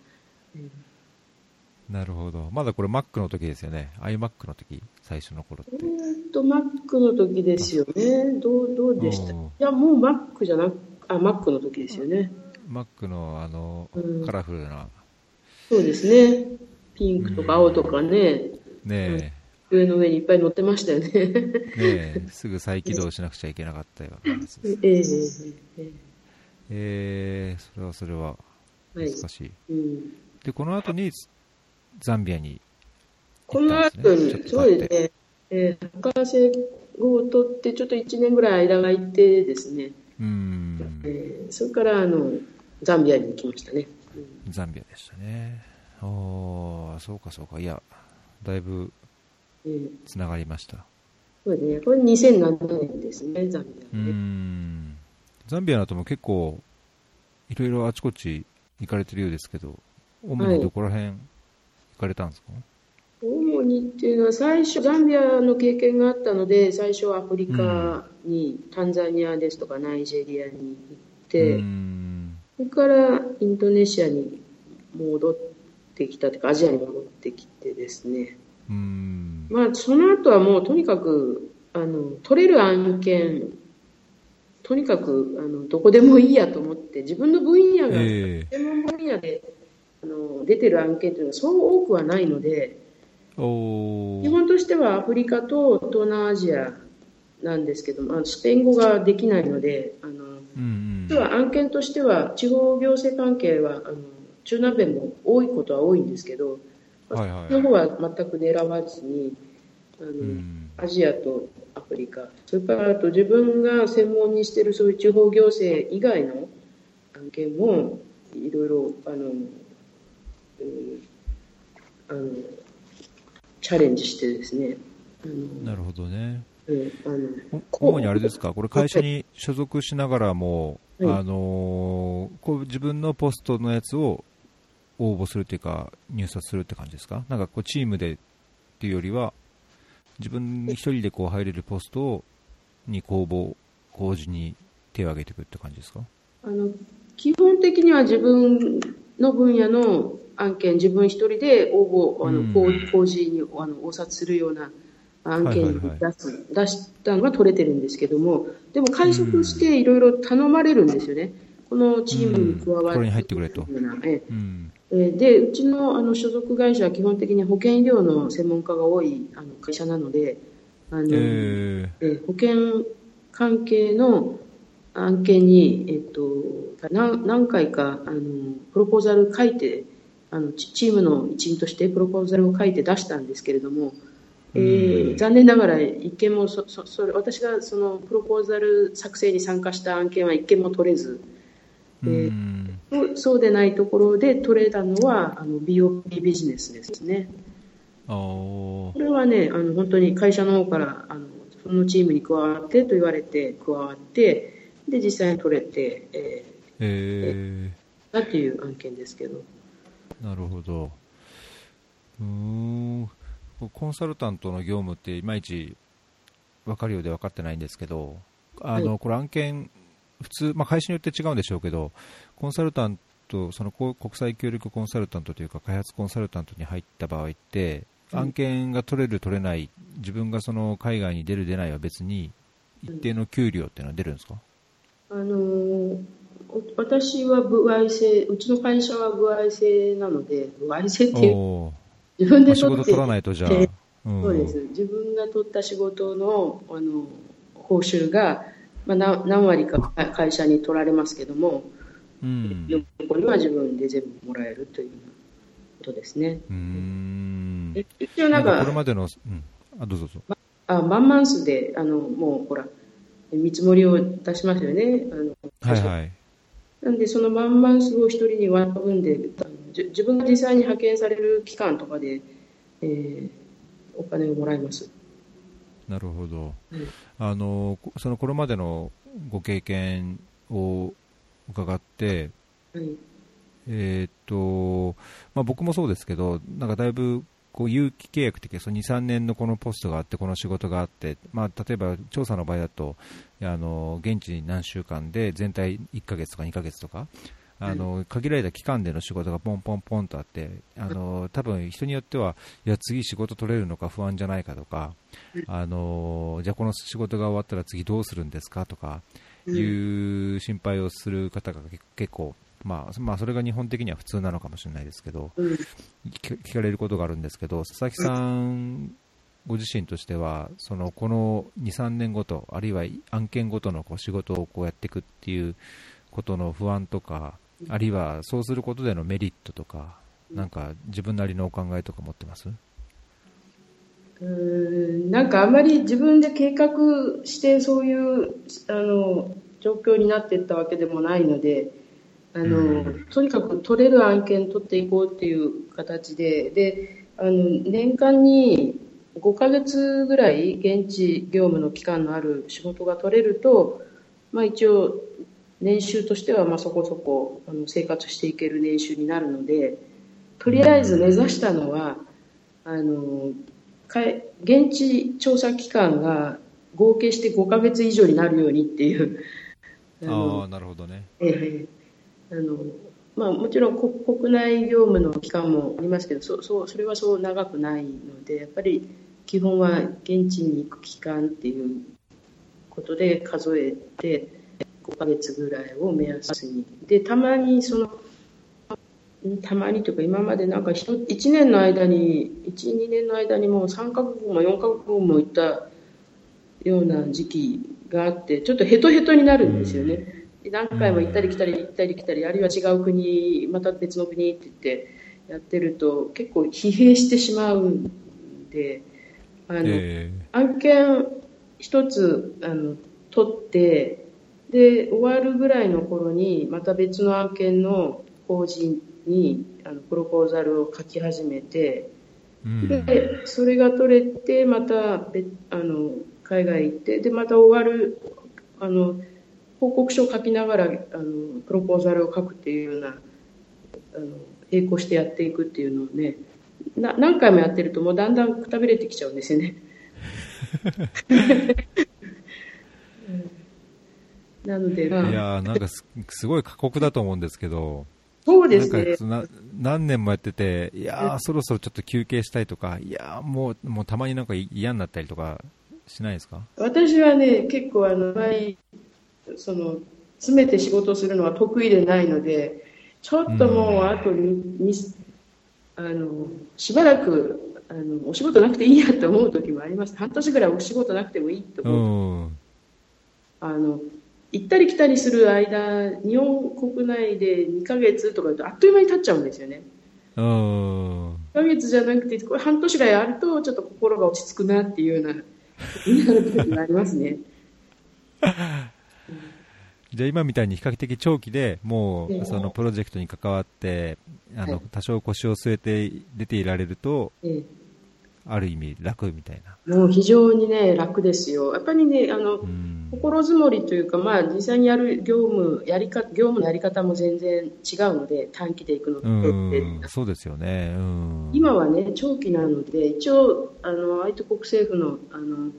なるほど。まだこれ Mac の時ですよね。iMac の時、最初の頃って。えっと、Mac の時ですよね。どう、どうでした？いや、もう Mac じゃなく、あ、Mac の時ですよね。Mac の、あの、カラフルな。そうですね。ピンクとか青とかね。ねえ。上の上にいっぱい乗ってましたよね。ねすぐ再起動しなくちゃいけなかったような話です。えー、えー、えー、それはそれは難しい。はいうん、で、この後にザンビアに、ね、この後に、そうですね、えー、博士号を取ってちょっと1年ぐらい間が空いてですね、うんえー、それからあのザンビアに行きましたね。うん、ザンビアでしたね。おそうかそうか。いや、だいぶつながりました。そうですね。これ2007年ですね、ザンビア、ね。うん。ザンビアの後も結構、いろいろあちこち行かれてるようですけど、主にどこら辺行かれたんですか、はい、主にっていうのは、最初、ザンビアの経験があったので、最初アフリカに、タンザニアですとかナイジェリアに行って、それからインドネシアに戻ってきたというか、アジアに戻ってきてですね、うん。まあ、その後はもうとにかくあの取れる案件とにかくあのどこでもいいやと思って自分の分野が、専門分野であの出てる案件というのはそう多くはないので基本としてはアフリカと東南アジアなんですけどもスペイン語ができないのであの、うんうん、は案件としては地方行政関係はあの中南米も多いことは多いんですけどはいはい、の方は全く狙わずにあの、うん、アジアとアフリカそれからあと自分が専門にしているそういう地方行政以外の案件もいろいろあの、うん、あのチャレンジしてですねなるほどね、うん、あの主にあれですか？これ会社に所属しながらも、はい、あのこう自分のポストのやつを応募するというか、入札するって感じですか？なんかこうチームでっていうよりは、自分一人でこう入れるポストに公募、公示に手を挙げていくって感じですか？あの基本的には自分の分野の案件、自分一人で応募、あの、公示にあの応札するような案件に出す、はいはいはい、出したのが取れてるんですけども、でも会食していろいろ頼まれるんですよね。このチームに加わって、これに入ってくれと。えでうちのあの所属会社は基本的に保険医療の専門家が多いあの会社なのであの、えー、保険関係の案件に、えっと、何何回かあのプロポーザル書いてあのチームの一員としてプロポーザルを書いて出したんですけれども、えー、残念ながら一件もそそそれ私がそのプロポーザル作成に参加した案件は一件も取れず。でそうでないところで取れたのはあの BOP ビジネスですね。これはねあの本当に会社の方からあのそのチームに加わってと言われて加わってで実際に取れて、えー、えー、だっていう案件ですけど。なるほど。うんコンサルタントの業務っていまいち分かるようで分かってないんですけどあの、はい、これ案件普通、まあ、会社によって違うんでしょうけど、コンサルタント、その国際協力コンサルタントというか、開発コンサルタントに入った場合って、案件が取れる、取れない、自分がその海外に出る、出ないは別に、一定の給料っていうのは出るんですか、あのー、私は歩合制、うちの会社は歩合制なので、歩合制っていう、自分で取って、仕事取らないとじゃあ、うん、そうです。自分が取った仕事の、あの、報酬が、まあ、何割か会社に取られますけども、うん、残りは自分で全部もらえるということですね。うん一応なんか、これまでの、うん、あ、どうぞどうぞ。あ、マンマンスで、あの、もうほら、見積もりを出しますよね。あのはいはい。なんで、そのマンマンスを一人に割った分で、自分が実際に派遣される期間とかで、えー、お金をもらいます。なるほど、うん、あのそのこれまでのご経験を伺って、はい、えー、っとまあ、僕もそうですけど、なんかだいぶこう有期契約的その2、3年のこのポストがあって、この仕事があって、まあ、例えば調査の場合だと、あの現地に何週間で全体1ヶ月とか2ヶ月とか、あの限られた期間での仕事がポンポンポンとあってあの多分人によってはいや次仕事取れるのか不安じゃないかとかあのじゃあこの仕事が終わったら次どうするんですかとかいう心配をする方が結構まあ、まあ、それが日本的には普通なのかもしれないですけど、聞かれることがあるんですけど、佐々木さんご自身としては、そのこの2、3年ごと、あるいは案件ごとのこう仕事をこうやっていくっていうことの不安とか、あるいはそうすることでのメリットとか、なんか自分なりのお考えとか持ってます？うんなんかあまり自分で計画してそういうあの状況になっていったわけでもないので、あの、とにかく取れる案件取っていこうっていう形で、で、あの、年間に5ヶ月ぐらい現地業務の期間のある仕事が取れると、まあ一応、年収としてはまあそこそこあの生活していける年収になるので、とりあえず目指したのは、あの、現地調査期間が合計して5ヶ月以上になるようにっていう。ああ、なるほどね。ええあのまあ、もちろん国内業務の期間もありますけどそそうそれはそう長くないのでやっぱり基本は現地に行く期間っていうことで数えて5ヶ月ぐらいを目安にでたまにそのたまにというか今までなんか1年の間に12年の間にもう3カ国も4カ国も行ったような時期があってちょっとヘトヘトになるんですよね。何回も行ったり来たり行ったり来たり、あるいは違う国、また別の国って言ってやってると、結構疲弊してしまうんで、あの、えー、案件一つ、あの、取って、で、終わるぐらいの頃に、また別の案件の法人に、あの、プロポーザルを書き始めて、うん、で、それが取れて、また、別あの、海外行って、で、また終わる、あの、報告書を書きながらあのプロポーザルを書くっていうようなあの並行してやっていくっていうのをねな何回もやってるともうだんだんくたびれてきちゃうんですよね。[laughs] [laughs] [laughs] なので、まあ、いやなんかすすごい過酷だと思うんですけど、そうですね。な何年もやってて、いやそろそろちょっと休憩したいとか、いやもうもうたまになんか嫌になったりとかしないですか？私はね、結構あの、前、その詰めて仕事をするのは得意でないのでちょっともうあとにあのしばらくあのお仕事なくていいやと思う時もあります半年ぐらいお仕事なくてもいいと思うあの行ったり来たりする間日本国内で2ヶ月とかあっという間に経っちゃうんですよね。2ヶ月じゃなくてこれ半年ぐらいあるとちょっと心が落ち着くなっていうようなになる時がありますね。[laughs] じゃあ今みたいに比較的長期でもうそのプロジェクトに関わってあの多少腰を据えて出ていられると、ある意味楽みたいな。もう非常にね、楽ですよ。やっぱりね、あの、心づもりというか、まあ実際にやる業務、やりか、業務のやり方も全然違うので、短期で行くのって。そうですよね。今はね、長期なので、一応、あの、相手国政府の、あの、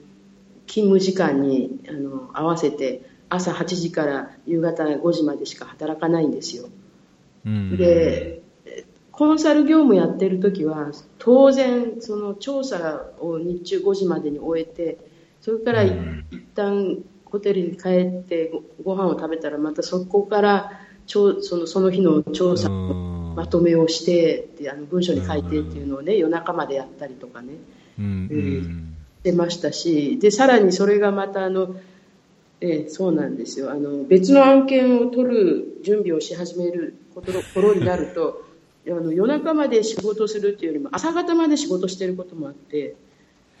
勤務時間に、あの、合わせて、朝8時から夕方5時までしか働かないんですよ。でコンサル業務やってる時は当然その調査を日中5時までに終えてそれから一旦ホテルに帰ってごご飯を食べたらまたそこからそのその日の調査のまとめをしてであの文書に書いてっていうのをね夜中までやったりとかね、うん、してましたしでさらにそれがまたあの、えそうなんですよ。あの別の案件を取る準備をし始める頃になるとあの夜中まで仕事するっていうよりも朝方まで仕事してることもあって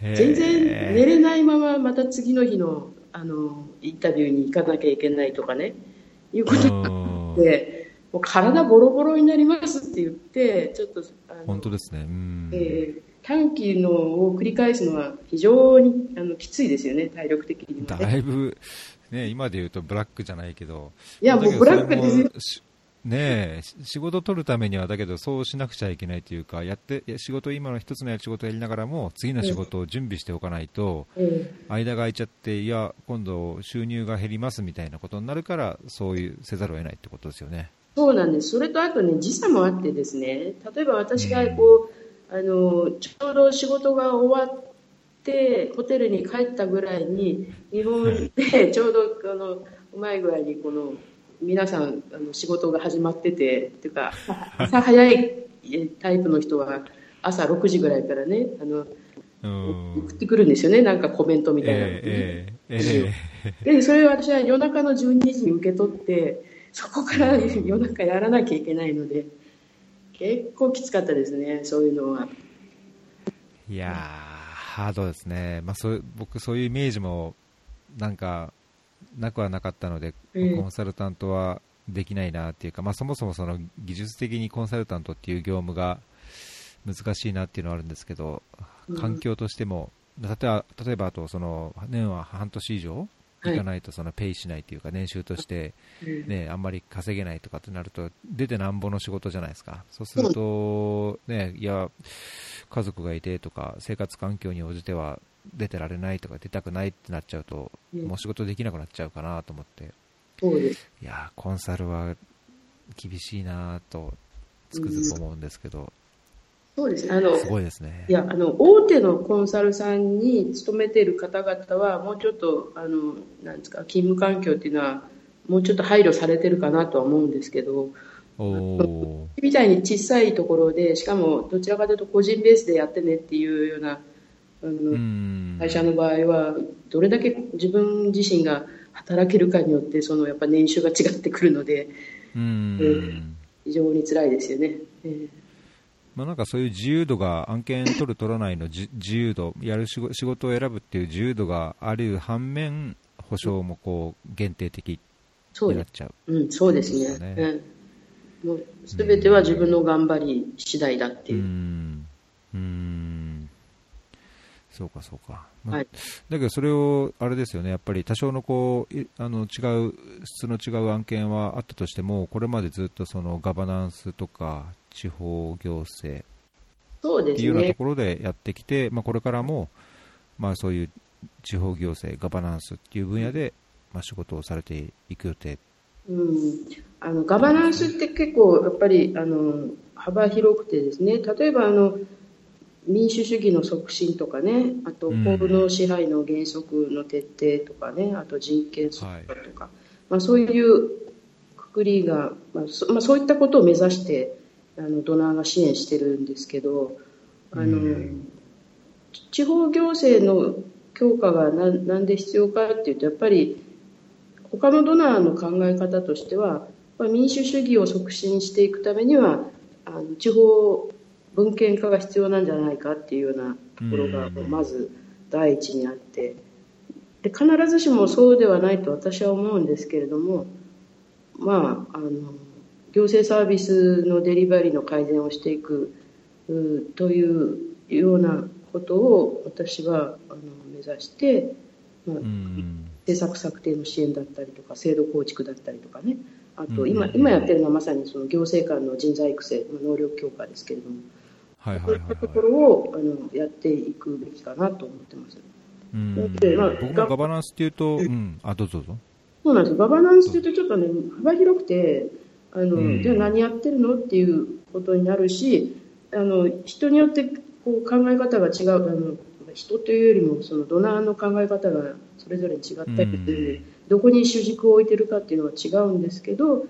全然寝れないまままた次の日のあのインタビューに行かなきゃいけないとかねいうことがあってもう体ボロボロになりますって言ってちょっと本当ですね、えー、短期のを繰り返すのは非常にあのきついですよね体力的にも、ね、だいぶ、ね、今で言うとブラックじゃないけど。いやもうブラックですねえ、仕事取るためには、だけどそうしなくちゃいけないというか、やって、仕事、今の一つの仕事をやりながらも、次の仕事を準備しておかないと、間が空いちゃって、いや、今度収入が減りますみたいなことになるから、そういうせざるを得ないってことですよね。そうなんです。それとあとね、時差もあってですね、例えば私がこう、うん、あの、ちょうど仕事が終わって、ホテルに帰ったぐらいに、日本でちょうど、あの、うまい具合にこの、皆さんあの仕事が始まっててっていうか [laughs] 朝早いタイプの人は朝6時ぐらいからねあの送ってくるんですよねなんかコメントみたいなの、ね。えーえー、でそれを私は夜中の12時に受け取ってそこから夜中やらなきゃいけないので結構きつかったですねそういうのは。いやハードですね、まあ、そう僕そういうイメージもなんかなくはなかったので、コンサルタントはできないなっていうか、まあ、そもそもその技術的にコンサルタントっていう業務が難しいなっていうのはあるんですけど、環境としても、例えば例えばあとその年は半年以上いかないとそのペイしないというか年収として、ね、あんまり稼げないとかってなると出てなんぼの仕事じゃないですか。そうすると、ね、いや家族がいてとか生活環境に応じては出てられないとか出たくないってなっちゃうと、もう仕事できなくなっちゃうかなと思って、そうです。いやコンサルは厳しいなとつくづく思うんですけど、そうです。あのすごいですね。いやあの大手のコンサルさんに勤めている方々はもうちょっとあのなんですか勤務環境っていうのはもうちょっと配慮されてるかなとは思うんですけど。おみたいに小さいところでしかもどちらかというと個人ベースでやってねっていうようなあの会社の場合はどれだけ自分自身が働けるかによってそのやっぱ年収が違ってくるので、うん、えー、非常に辛いですよね。えー。まあ、なんかそういう自由度が案件取る取らないの自由度やる仕事を選ぶっていう自由度がある反面保証もこう限定的になっちゃう。う、うん、そうですね、ね。うん、もう全ては自分の頑張り次第だっていう。うん。うんそうかそうか、まあ、はい、だけどそれをあれですよね。やっぱり多少のこうあの違う質の違う案件はあったとしてもこれまでずっとそのガバナンスとか地方行政っていうようなところでやってきて、まあ、これからも、まあ、そういう地方行政ガバナンスっていう分野で、まあ、仕事をされていく予定。うん、あのガバナンスって結構やっぱりあの幅広くてですね。例えばあの民主主義の促進とかねあと法の支配の原則の徹底とかねあと人権とか、はい、まあ、そういうくくりが、まあそまあ、そういったことを目指してあのドナーが支援してるんですけどあの、地方行政の強化がななんで必要かっていうとやっぱり他のドナーの考え方としては民主主義を促進していくためにはあの地方文献化が必要なんじゃないかっていうようなところがまず第一にあって。で必ずしもそうではないと私は思うんですけれどもまああの行政サービスのデリバリーの改善をしていくというようなことを私はあの目指して、まあ、政策策定の支援だったりとか制度構築だったりとかね。あと今今やってるのはまさにその行政官の人材育成能力強化ですけれどもはいはいはい、はい、そういったところをあのやっていくべきかなと思ってます。うん。でまあ、僕もガバナンスっていうと、うん、あどうぞどうぞ。そうなんですガバナンスっていうとちょっとね幅広くてあの、うん、じゃあ何やってるのっていうことになるしあの人によってこう考え方が違う。あの人というよりもそのドナーの考え方がそれぞれ違ったりで、どこに主軸を置いてるかっていうのは違うんですけど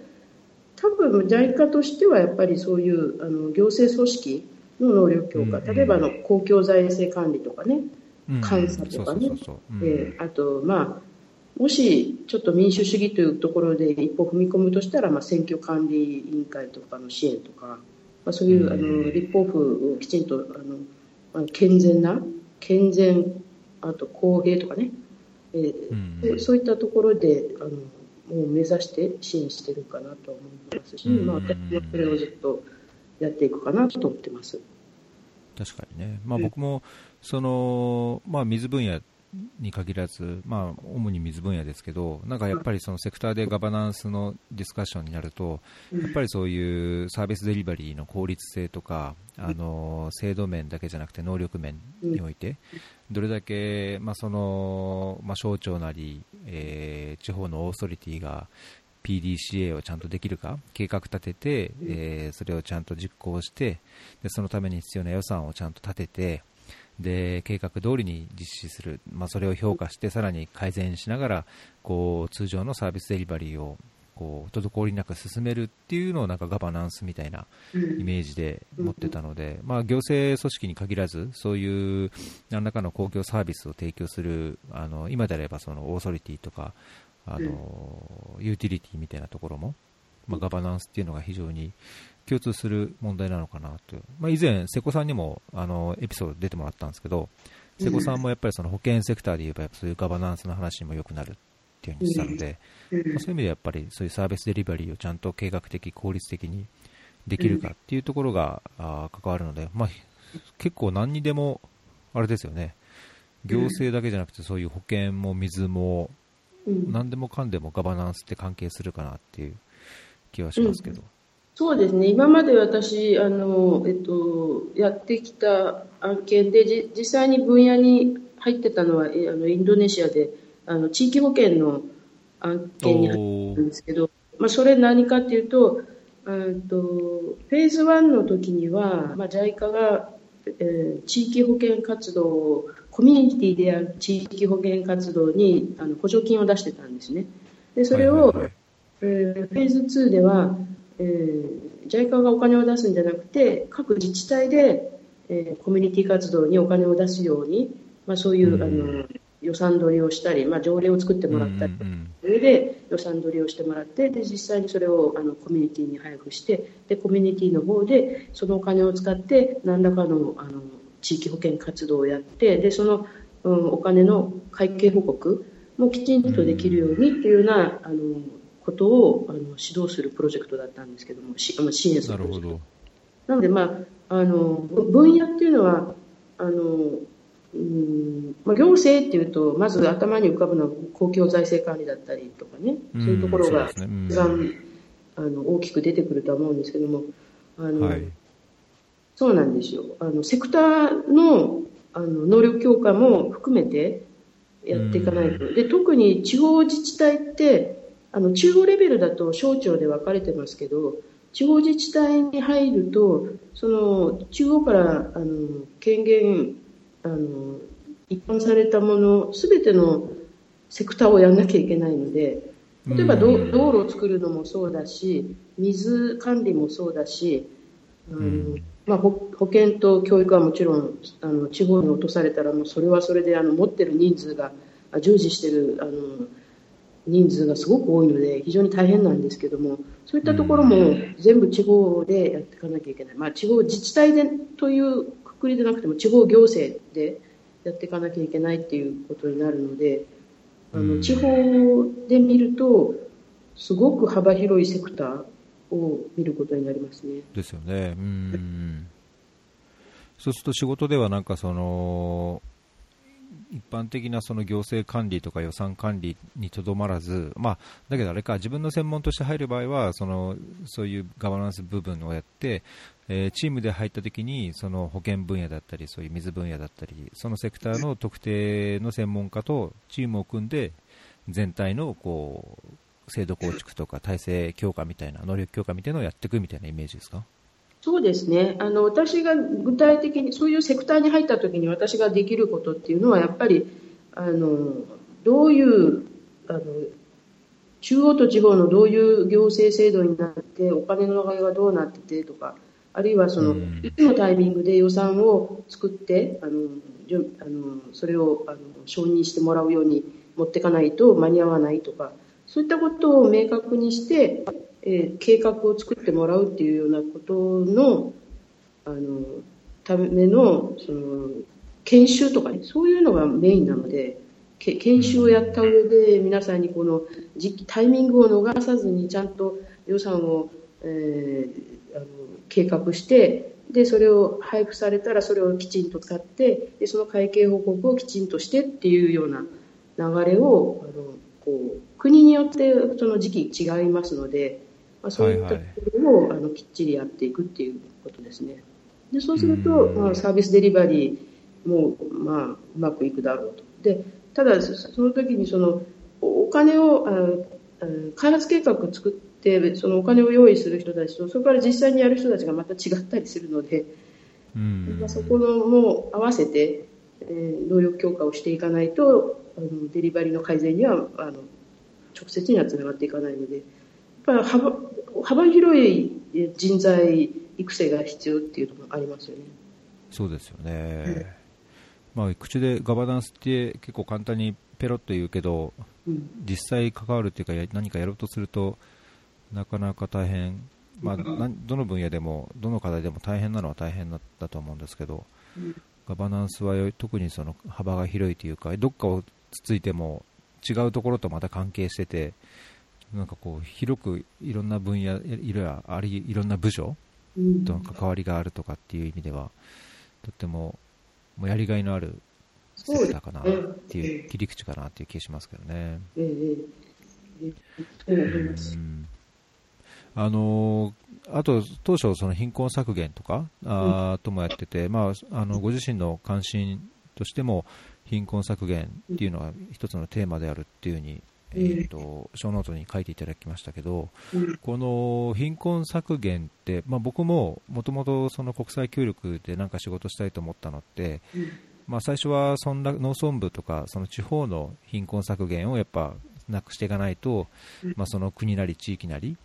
多分 JICA としてはやっぱりそういうあの行政組織の能力強化、例えばの公共財政管理とかね、監査とかね、あと、まあ、もしちょっと民主主義というところで一歩踏み込むとしたら、まあ、選挙管理委員会とかの支援とか、まあ、そういうあの立法府をきちんとあの健全な健全あと公平とかね、えー、そういったところであのもう目指して支援してるかなと思いますし、まあ、私もそれをずっとやっていくかなと思ってます。確かにね、まあ、僕もその、まあ、水分野に限らず、まあ、主に水分野ですけど、なんかやっぱりそのセクターでガバナンスのディスカッションになると、やっぱりそういうサービスデリバリーの効率性とか、あの制度面だけじゃなくて能力面において、どれだけ、まあそのまあ、省庁なり、えー、地方のオーソリティが PDCA をちゃんとできるか、計画立てて、えー、それをちゃんと実行してで、そのために必要な予算をちゃんと立てて、で計画通りに実施する、まあ、それを評価してさらに改善しながらこう通常のサービスデリバリーをこう滞りなく進めるっていうのをなんかガバナンスみたいなイメージで持ってたので、まあ、行政組織に限らずそういう何らかの公共サービスを提供するあの今であればそのオーソリティとかあのユーティリティみたいなところも、まあ、ガバナンスっていうのが非常に共通する問題なのかなと。いう、まあ、以前、瀬古さんにもあのエピソード出てもらったんですけど、瀬古さんもやっぱりその保険セクターで言えば、そういうガバナンスの話にもよくなるっていうふうに言ってたので、まあ、そういう意味でやっぱりそういうサービスデリバリーをちゃんと計画的、効率的にできるかっていうところが、あ関わるので、まあ、結構何にでも、あれですよね、行政だけじゃなくて、そういう保険も水も、何でもかんでもガバナンスって関係するかなっていう気はしますけど。そうですね、今まで私、あのえっと、やってきた案件で、じ実際に分野に入ってたのは、あのインドネシアであの地域保険の案件に入ってたんですけど、まあ、それ何かっていうと、うんとフェーズ1の時には、まあ、JICA が、えー、地域保険活動を、コミュニティでやる地域保険活動にあの補助金を出してたんですね。でそれを、はいはいはい、えー、フェーズ2では、えー、JICA がお金を出すんじゃなくて各自治体で、えー、コミュニティ活動にお金を出すように、まあ、そういう、うん、あの予算取りをしたり、まあ、条例を作ってもらったり、うん、それで予算取りをしてもらってで実際にそれをあのコミュニティに配布してでコミュニティの方でそのお金を使って何らかのあの地域保険活動をやってでその、うん、お金の会計報告もきちんとできるようにっていうようなあのことをあの指導するプロジェクトだったんですけども、し支援するプロジェクト。なので、まあ、あの分野っていうのはあの、うんまあ、行政っていうとまず頭に浮かぶのは公共財政管理だったりとかね、そういうところが一番、あの大きく出てくるとは思うんですけどもあの、はい、そうなんですよ。あのセクターのあの能力強化も含めてやっていかないと、で特に地方自治体ってあの中央レベルだと省庁で分かれてますけど地方自治体に入るとその中央からあの権限あの一般されたもの全てのセクターをやらなきゃいけないので例えば道路を作るのもそうだし水管理もそうだし、あのまあ、保健と教育はもちろんあの地方に落とされたらもうそれはそれであの持ってる人数が従事してるあの人数がすごく多いので非常に大変なんですけどもそういったところも全部地方でやっていかなきゃいけない、まあ、地方自治体でというくくりでなくても地方行政でやっていかなきゃいけないっていうことになるのであの地方で見るとすごく幅広いセクターを見ることになりますね。ですよね。うんそうすると仕事ではなんかその一般的なその行政管理とか予算管理にとどまらず、まあ、だけどあれか、自分の専門として入る場合は、そのそういうガバナンス部分をやって、えー、チームで入った時に、その保険分野だったり、そういう水分野だったり、そのセクターの特定の専門家とチームを組んで、全体のこう制度構築とか体制強化みたいな、能力強化みたいなのをやっていくみたいなイメージですか？そうですね。あの私が具体的にそういうセクターに入った時に私ができることっていうのはやっぱりあのどういうあの中央と地方のどういう行政制度になってお金の流れがどうなっててとかあるいはその、いつのタイミングで予算を作ってあのあのそれをあの承認してもらうように持っていかないと間に合わないとかそういったことを明確にして、えー、計画を作ってもらうっていうようなことのあのためのその研修とか、ね、そういうのがメインなので研修をやった上で皆さんにこの時期タイミングを逃さずにちゃんと予算を、えー、あの計画してでそれを配布されたらそれをきちんと使ってでその会計報告をきちんとしてっていうような流れをあのこう国によってその時期違いますので、まあ、そういったところを、はいはい、あのきっちりやっていくっていうことですね。でそうすると、まあ、サービスデリバリーも、まあ、うまくいくだろうと。でただその時にそのお金をあ開発計画を作ってそのお金を用意する人たちとそこから実際にやる人たちがまた違ったりするので、うんまあ、そこのも合わせて、えー、能力強化をしていかないとあのデリバリーの改善にはあの直接にはつながっていかないのでやっぱり幅幅広い人材育成が必要っていうのもありますよね。そうですよね、まあ、口でガバナンスって結構簡単にペロッと言うけど、うん、実際関わるっていうか何かやろうとするとなかなか大変、まあ、どの分野でもどの課題でも大変なのは大変だと思うんですけど、うん、ガバナンスは特にその幅が広いというかどっかをつついても違うところとまた関係しててなんかこう広くいろんな分野いろありいろんな部署との関わりがあるとかっていう意味ではとってももうやりがいのあるセクターかなっていう、切り口かなっていう気がしますけどね。あのあと当初、その貧困削減とかあともやってて、まあ、あのご自身の関心としても貧困削減っていうのが一つのテーマであるっていうふうに、えーと、小ノートに書いていただきましたけど、この貧困削減って、まあ、僕ももともと国際協力で何か仕事したいと思ったのって、まあ、最初はそんな農村部とかその地方の貧困削減をやっぱなくしていかないと、まあ、その国なり地域なり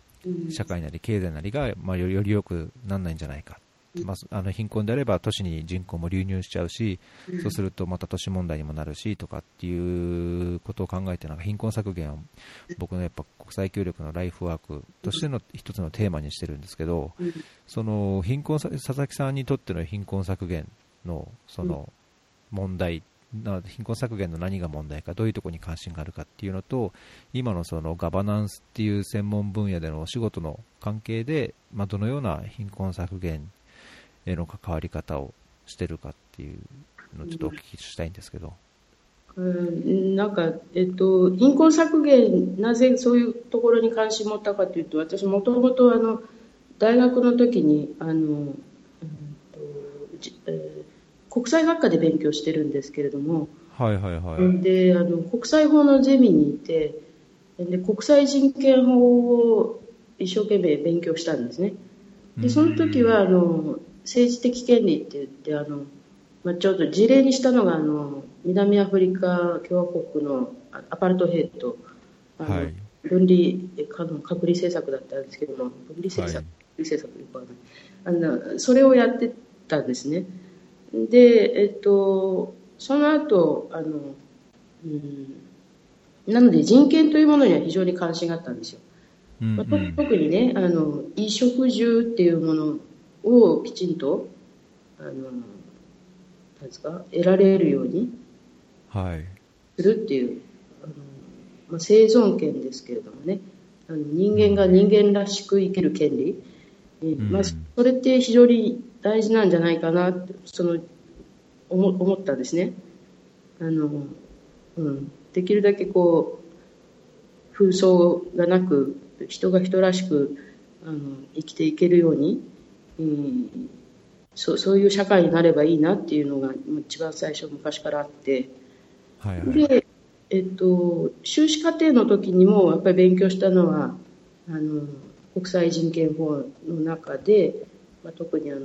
社会なり経済なりが、まあ、よりよくならないんじゃないか、まあ、あの貧困であれば都市に人口も流入しちゃうし、そうするとまた都市問題にもなるしとかっていうことを考えてなんか貧困削減を僕のやっぱ国際協力のライフワークとしての一つのテーマにしてるんですけど、その貧困佐々木さんにとっての貧困削減のその問題貧困削減の何が問題かどういうところに関心があるかっていうのと今のそのガバナンスっていう専門分野でのお仕事の関係で、まあ、どのような貧困削減への関わり方をしてるかっていうのをちょっとお聞きしたいんですけど。うん、なんか、えっと、貧困削減、なぜそういうところに関心を持ったかというと、私もともと、大学の時に、あの、うんとえー国際学科で勉強してるんですけれども、はいはいはい。で、あの、国際法のゼミにいて、で、国際人権法を一生懸命勉強したんですね。で、その時は、あの、政治的権利って言って、あの、まあ、ちょうど事例にしたのが、あの、南アフリカ共和国のアパルトヘイト、あの、はい、分離、隔離政策だったんですけども、分離政策、はい、政策。あの、それをやってたんですね。で、えっと、その後、あの、うん、なので人権というものには非常に関心があったんですよ。うんうんまあ、特にね、あの、衣食住っていうものをきちんと、あの、なんですか、得られるように、はい。するっていう、あの、まあ、生存権ですけれどもね、あの人間が人間らしく生きる権利、うん、まあ、それって非常に大事なんじゃないかなってその思思ったんですね。あの、うん、できるだけこう紛争がなく人が人らしくあの生きていけるように、うん、そそういう社会になればいいなっていうのが一番最初昔からあって、はいはい、で、えっと、修士課程の時にもやっぱり勉強したのはあの国際人権法の中でまあ、特にあの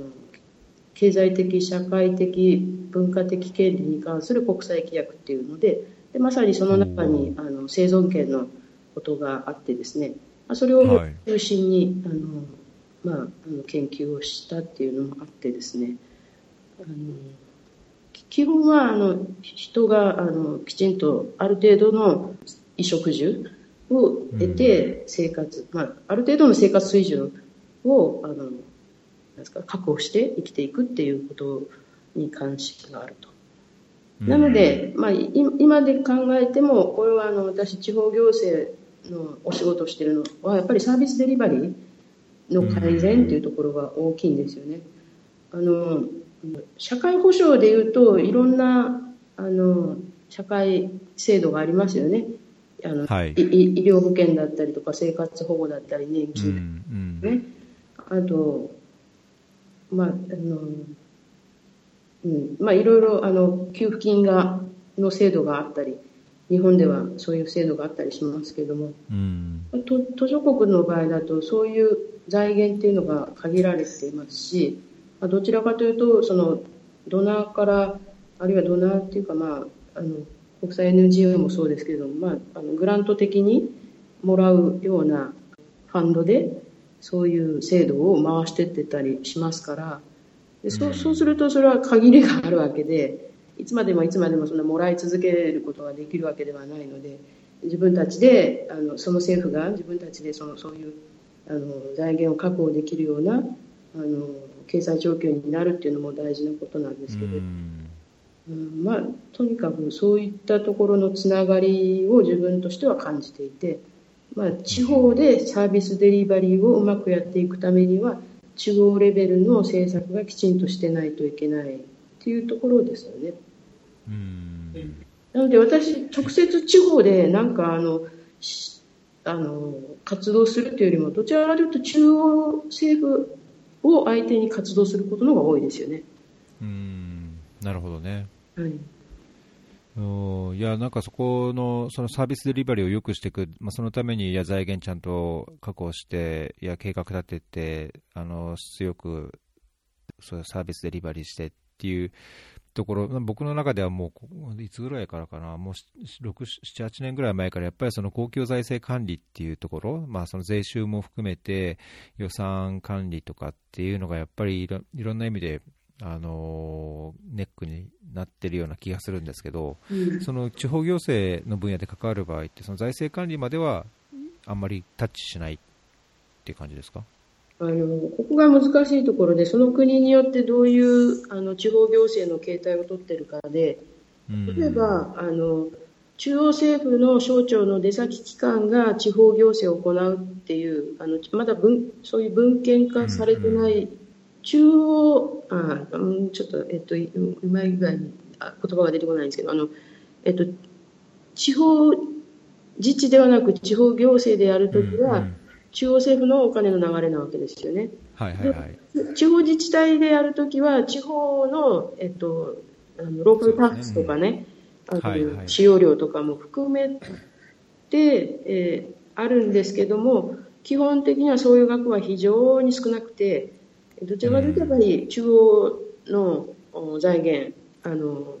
経済的、社会的、文化的権利に関する国際規約っていうので、でまさにその中にあの生存権のことがあってですね、それを中心に、はい、あのまあ、あの研究をしたっていうのもあってですね、あの基本はあの人があのきちんとある程度の衣食住を得て生活、うん、まあ、ある程度の生活水準をあのですか確保して生きていくっていうことに関心があると。なので、まあ、今で考えても、これはあの私、地方行政のお仕事をしているのは、やっぱりサービスデリバリーの改善っていうところが大きいんですよね。あの社会保障でいうと、いろんなあの社会制度がありますよね。あの、はい、医療保険だったりとか、生活保護だったり、年金、ね、うんうん、あと、まあ、あの、うん、まあ、いろいろ、あの、給付金が、の制度があったり、日本ではそういう制度があったりしますけれども、うん、途上国の場合だと、そういう財源っていうのが限られていますし、まあ、どちらかというと、その、ドナーから、あるいはドナーっていうか、まあ、あの、国際 NGO もそうですけれども、まあ、あのグラント的にもらうようなファンドで、そういう制度を回してってたりしますから。でそうそうするとそれは限りがあるわけでいつまでもいつまでもそんなもらい続けることができるわけではないので自分たちであのその政府が自分たちでそのそういうあの財源を確保できるようなあの経済状況になるっていうのも大事なことなんですけど。うん、まあ、とにかくそういったところのつながりを自分としては感じていて、まあ、地方でサービスデリバリーをうまくやっていくためには地方レベルの政策がきちんとしてないといけないっていうところですよね。うんなので私直接地方でなんかあのあの活動するというよりもどちらかというと中央政府を相手に活動することの方が多いですよね。うんなるほどね。はいいやなんかそこのそのサービスデリバリーを良くしていく、まあ、そのためにいや財源ちゃんと確保して、いや計画立てて、あの強くそうサービスデリバリーしてっていうところ、僕の中ではもう、いつぐらいからかな、もう6、7、8年ぐらい前から、やっぱりその公共財政管理っていうところ、まあ、その税収も含めて予算管理とかっていうのが、やっぱりいろいろんな意味であのネックになっているような気がするんですけど、うん、その地方行政の分野で関わる場合って、その財政管理まではあんまりタッチしないっていう感じですか？あのここが難しいところで、その国によってどういうあの地方行政の形態をとっているかで、例えば、あの中央政府の省庁の出先機関が地方行政を行うっていう、あのまだ文そういう文献化されてない中央、あうん、ちょっと、えっと、うまい具合にあ言葉が出てこないんですけど、あの、えっと、地方自治ではなく地方行政でやるときは、うんうん、中央政府のお金の流れなわけですよね。はいはいはい、地方自治体でやるときは、地方の、えっと、あのローカルタックスとかね、ねあの、はいはい、使用料とかも含めて、えー、あるんですけども、基本的にはそういう額は非常に少なくて、どちらかというとやっぱり中央の財源、あの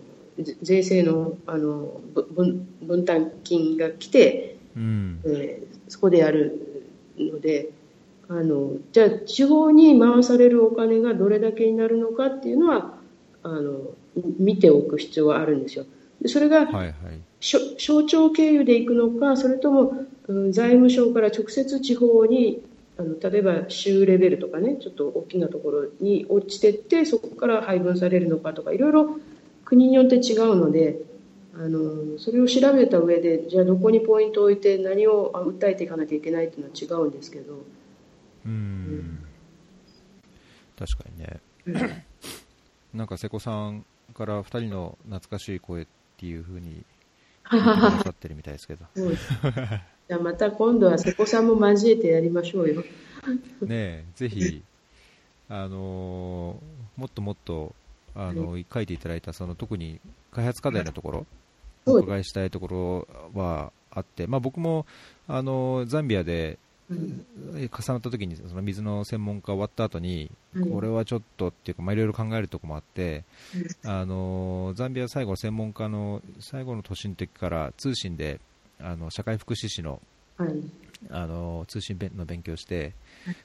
税制のあの分分担金が来て、うん、えー、そこでやるのであのじゃあ地方に回されるお金がどれだけになるのかっていうのはあの見ておく必要はあるんですよ。それが、はいはい、省庁経由で行くのかそれとも、うん、財務省から直接地方にあの例えば州レベルとかねちょっと大きなところに落ちてってそこから配分されるのかとかいろいろ国によって違うのであのそれを調べた上でじゃあどこにポイントを置いて何を訴えていかなきゃいけないっていうのは違うんですけど。うん、確かにね。なんか瀬古さんから2人の懐かしい声っていうふうに [laughs] 言ってくださってるみたいですけどじゃあまた今度は瀬古さんも交えてやりましょうよ。ねぜひ、あのー、もっともっと、あのー、書いていただいた、その特に開発課題のところ、お伺いしたいところはあって、まあ、僕も、あのー、ザンビアで、重なった時にその水の専門家終わった後に、これはちょっとっていうか、まあ、いろいろ考えるところもあって、あのザンビア最後の専門家の最後の年の時から通信であの社会福祉士の,、あの通信の勉強して、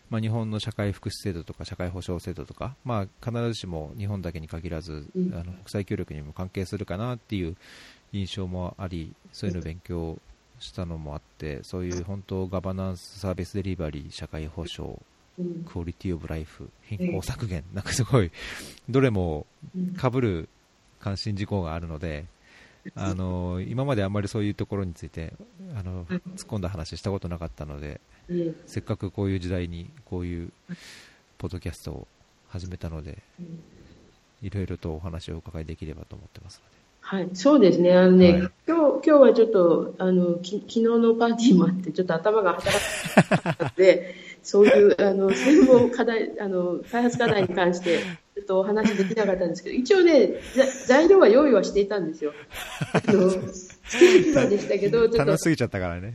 まあ、日本の社会福祉制度とか社会保障制度とか、まあ、必ずしも日本だけに限らず、あの国際協力にも関係するかなっていう印象もありそういうのを勉強したのもあってそういう本当ガバナンスサービスデリバリー社会保障クオリティオブライフ貧困削減なんかすごいどれもかぶる関心事項があるので [laughs] あの今まであんまりそういうところについてあの突っ込んだ話したことなかったのでせっかくこういう時代にこういうポッドキャストを始めたのでいろいろとお話をお伺いできればと思ってますので。はい、そうですね。あのね、はい、今日、今日はちょっと、あの、き昨日のパーティーもあって、ちょっと頭が働かなかったので、[laughs] そういう、あの、専門課題、あの、開発課題に関して、ちょっとお話できなかったんですけど、一応ね、材料は用意はしていたんですよ。あの、[laughs] ステーでしたけど、ちょっと。楽しすぎちゃったからね。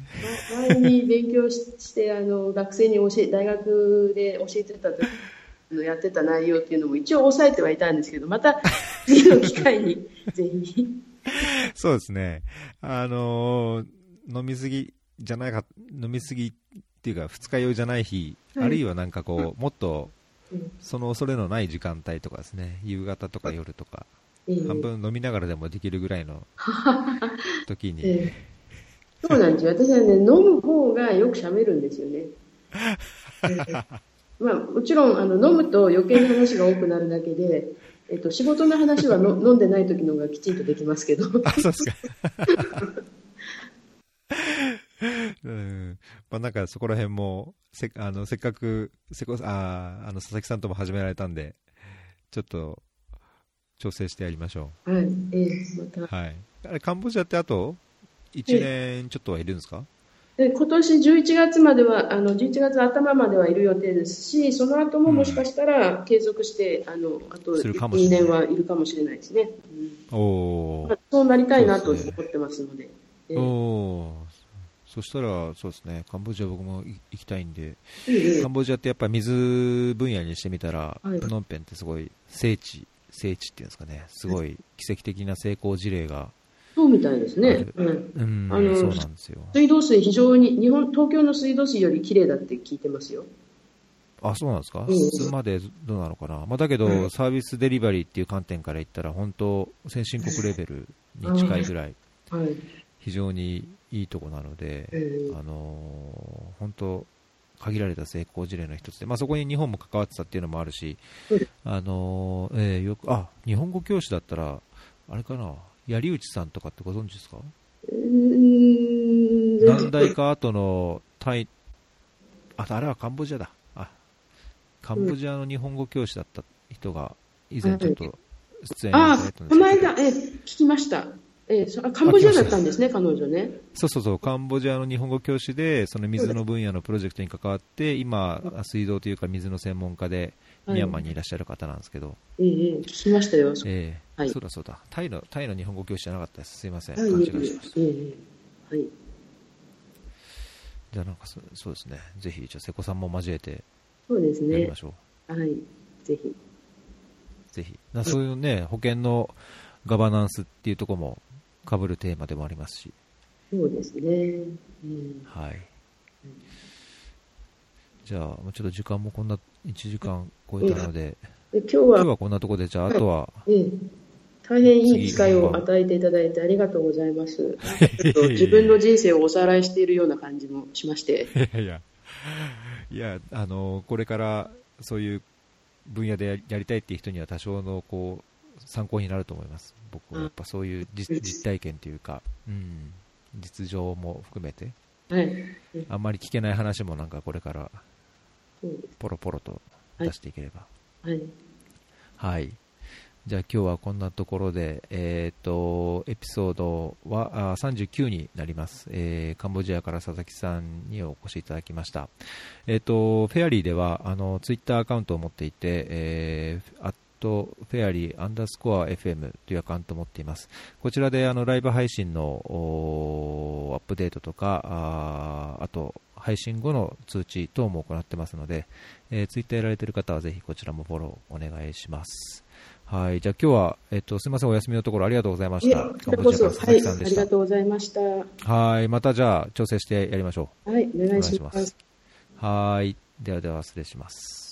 前に勉強して、あの、学生に教え、大学で教えてた時のやってた内容っていうのも一応抑えてはいたんですけど、また次の機会にぜひ。そうですね。あのー、飲みすぎじゃないか、飲みすぎっていうか、二日酔いじゃない日、はい、あるいはなんかこう、もっと、その恐れのない時間帯とかですね、夕方とか夜とか、半分飲みながらでもできるぐらいの [laughs] 時に。えー、そうなんですよ。私はね、飲む方がよく喋るんですよね。[laughs] まあ、もちろんあの飲むと余計な話が多くなるだけで、えっと、仕事の話はの [laughs] 飲んでない時の方がきちんとできますけど。あ、そうですか。[laughs] うんまあ、なんかそこら辺もせあのせっかくせこああの佐々木さんとも始められたんでちょっと調整してやりましょう。はい、えー、また。はい。あれ、カンボジアってあと1年ちょっとはいるんですか、で今年11月まではあの11月頭まではいる予定ですしその後ももしかしたら継続して、うん、あのあと2年はいるかもしれないですね、うん、おまあ、そうなりたいなと思ってますので、ね、おそしたらそうですね。カンボジア僕も行きたいんで、えカンボジアってやっぱ水分野にしてみたら、はい、プノンペンってすごい聖地聖地っていうんですかね。すごい奇跡的な成功事例がそうみたいですね。うん。あ。水道水非常に、日本、東京の水道水より綺麗だって聞いてますよ。あ、そうなんですか、質までどうなのかな、まあ、だけど、うん、サービスデリバリーっていう観点から言ったら、本当、先進国レベルに近いぐらい、非常にいいとこなので、あのー、本当、限られた成功事例の一つで、まあ、そこに日本も関わってたっていうのもあるし、あのー、えー、よくあ日本語教師だったら、あれかな、槍内さんとかってご存知ですか？何代か後のタイ、あ、あれはカンボジアだ。あ、カンボジアの日本語教師だった人が以前ちょっと出演されたんですけど。この間、え、聞きました。えー、カンボジアだったんですね、彼女ね。そうそうそう、カンボジアの日本語教師で、その水の分野のプロジェクトに関わって、今、水道というか水の専門家で、ミャンマーにいらっしゃる方なんですけど。ええ聞きましたよ。ええはい、そうだそうだ。タイの、タイの日本語教師じゃなかったです。すいません。勘違いしました。ええはい。じゃあなんかそそうですね。ぜひ、じゃあ瀬古さんも交えて、そうですね。やりましょう。はい。ぜひ。ぜひ。なそういうね、保険のガバナンスっていうところもかぶるテーマでもありますし。そうですね。うん、はい。じゃあ、ちょっと時間もこんな1時間超えたので、今日は。今日はこんなところで、じゃあ、あとは、ええ、大変いい機会を与えていただいてありがとうございます。自分の人生をおさらいしているような感じもしまして。[laughs] いやいや、いやあのこれからそういう分野でやりたいっていう人には多少のこう参考になると思います。僕はやっぱそういう実実体験というか、うん、実情も含めて、はい、あんまり聞けない話もなんかこれからポロポロと出していければ。はい。はい。じゃあ今日はこんなところで、えっ、ー、と、エピソードはあ39になります、えー、カンボジアから佐々木さんにお越しいただきました。えっ、ー、と、フェアリーでは、あの、ツイッターアカウントを持っていて、えー、アットフェアリーアンダースコア FM というアカウントを持っています。こちらであのライブ配信のアップデートとか、ああと配信後の通知等も行ってますので、えー、ツイッターやられている方はぜひこちらもフォローお願いします。はい、じゃあ今日は、えっと、すみません、お休みのところありがとうございました。こちらこそ、はい、ありがとうございました。はい、またじゃあ調整してやりましょう。はい、お願いします。はい、ではでは失礼します。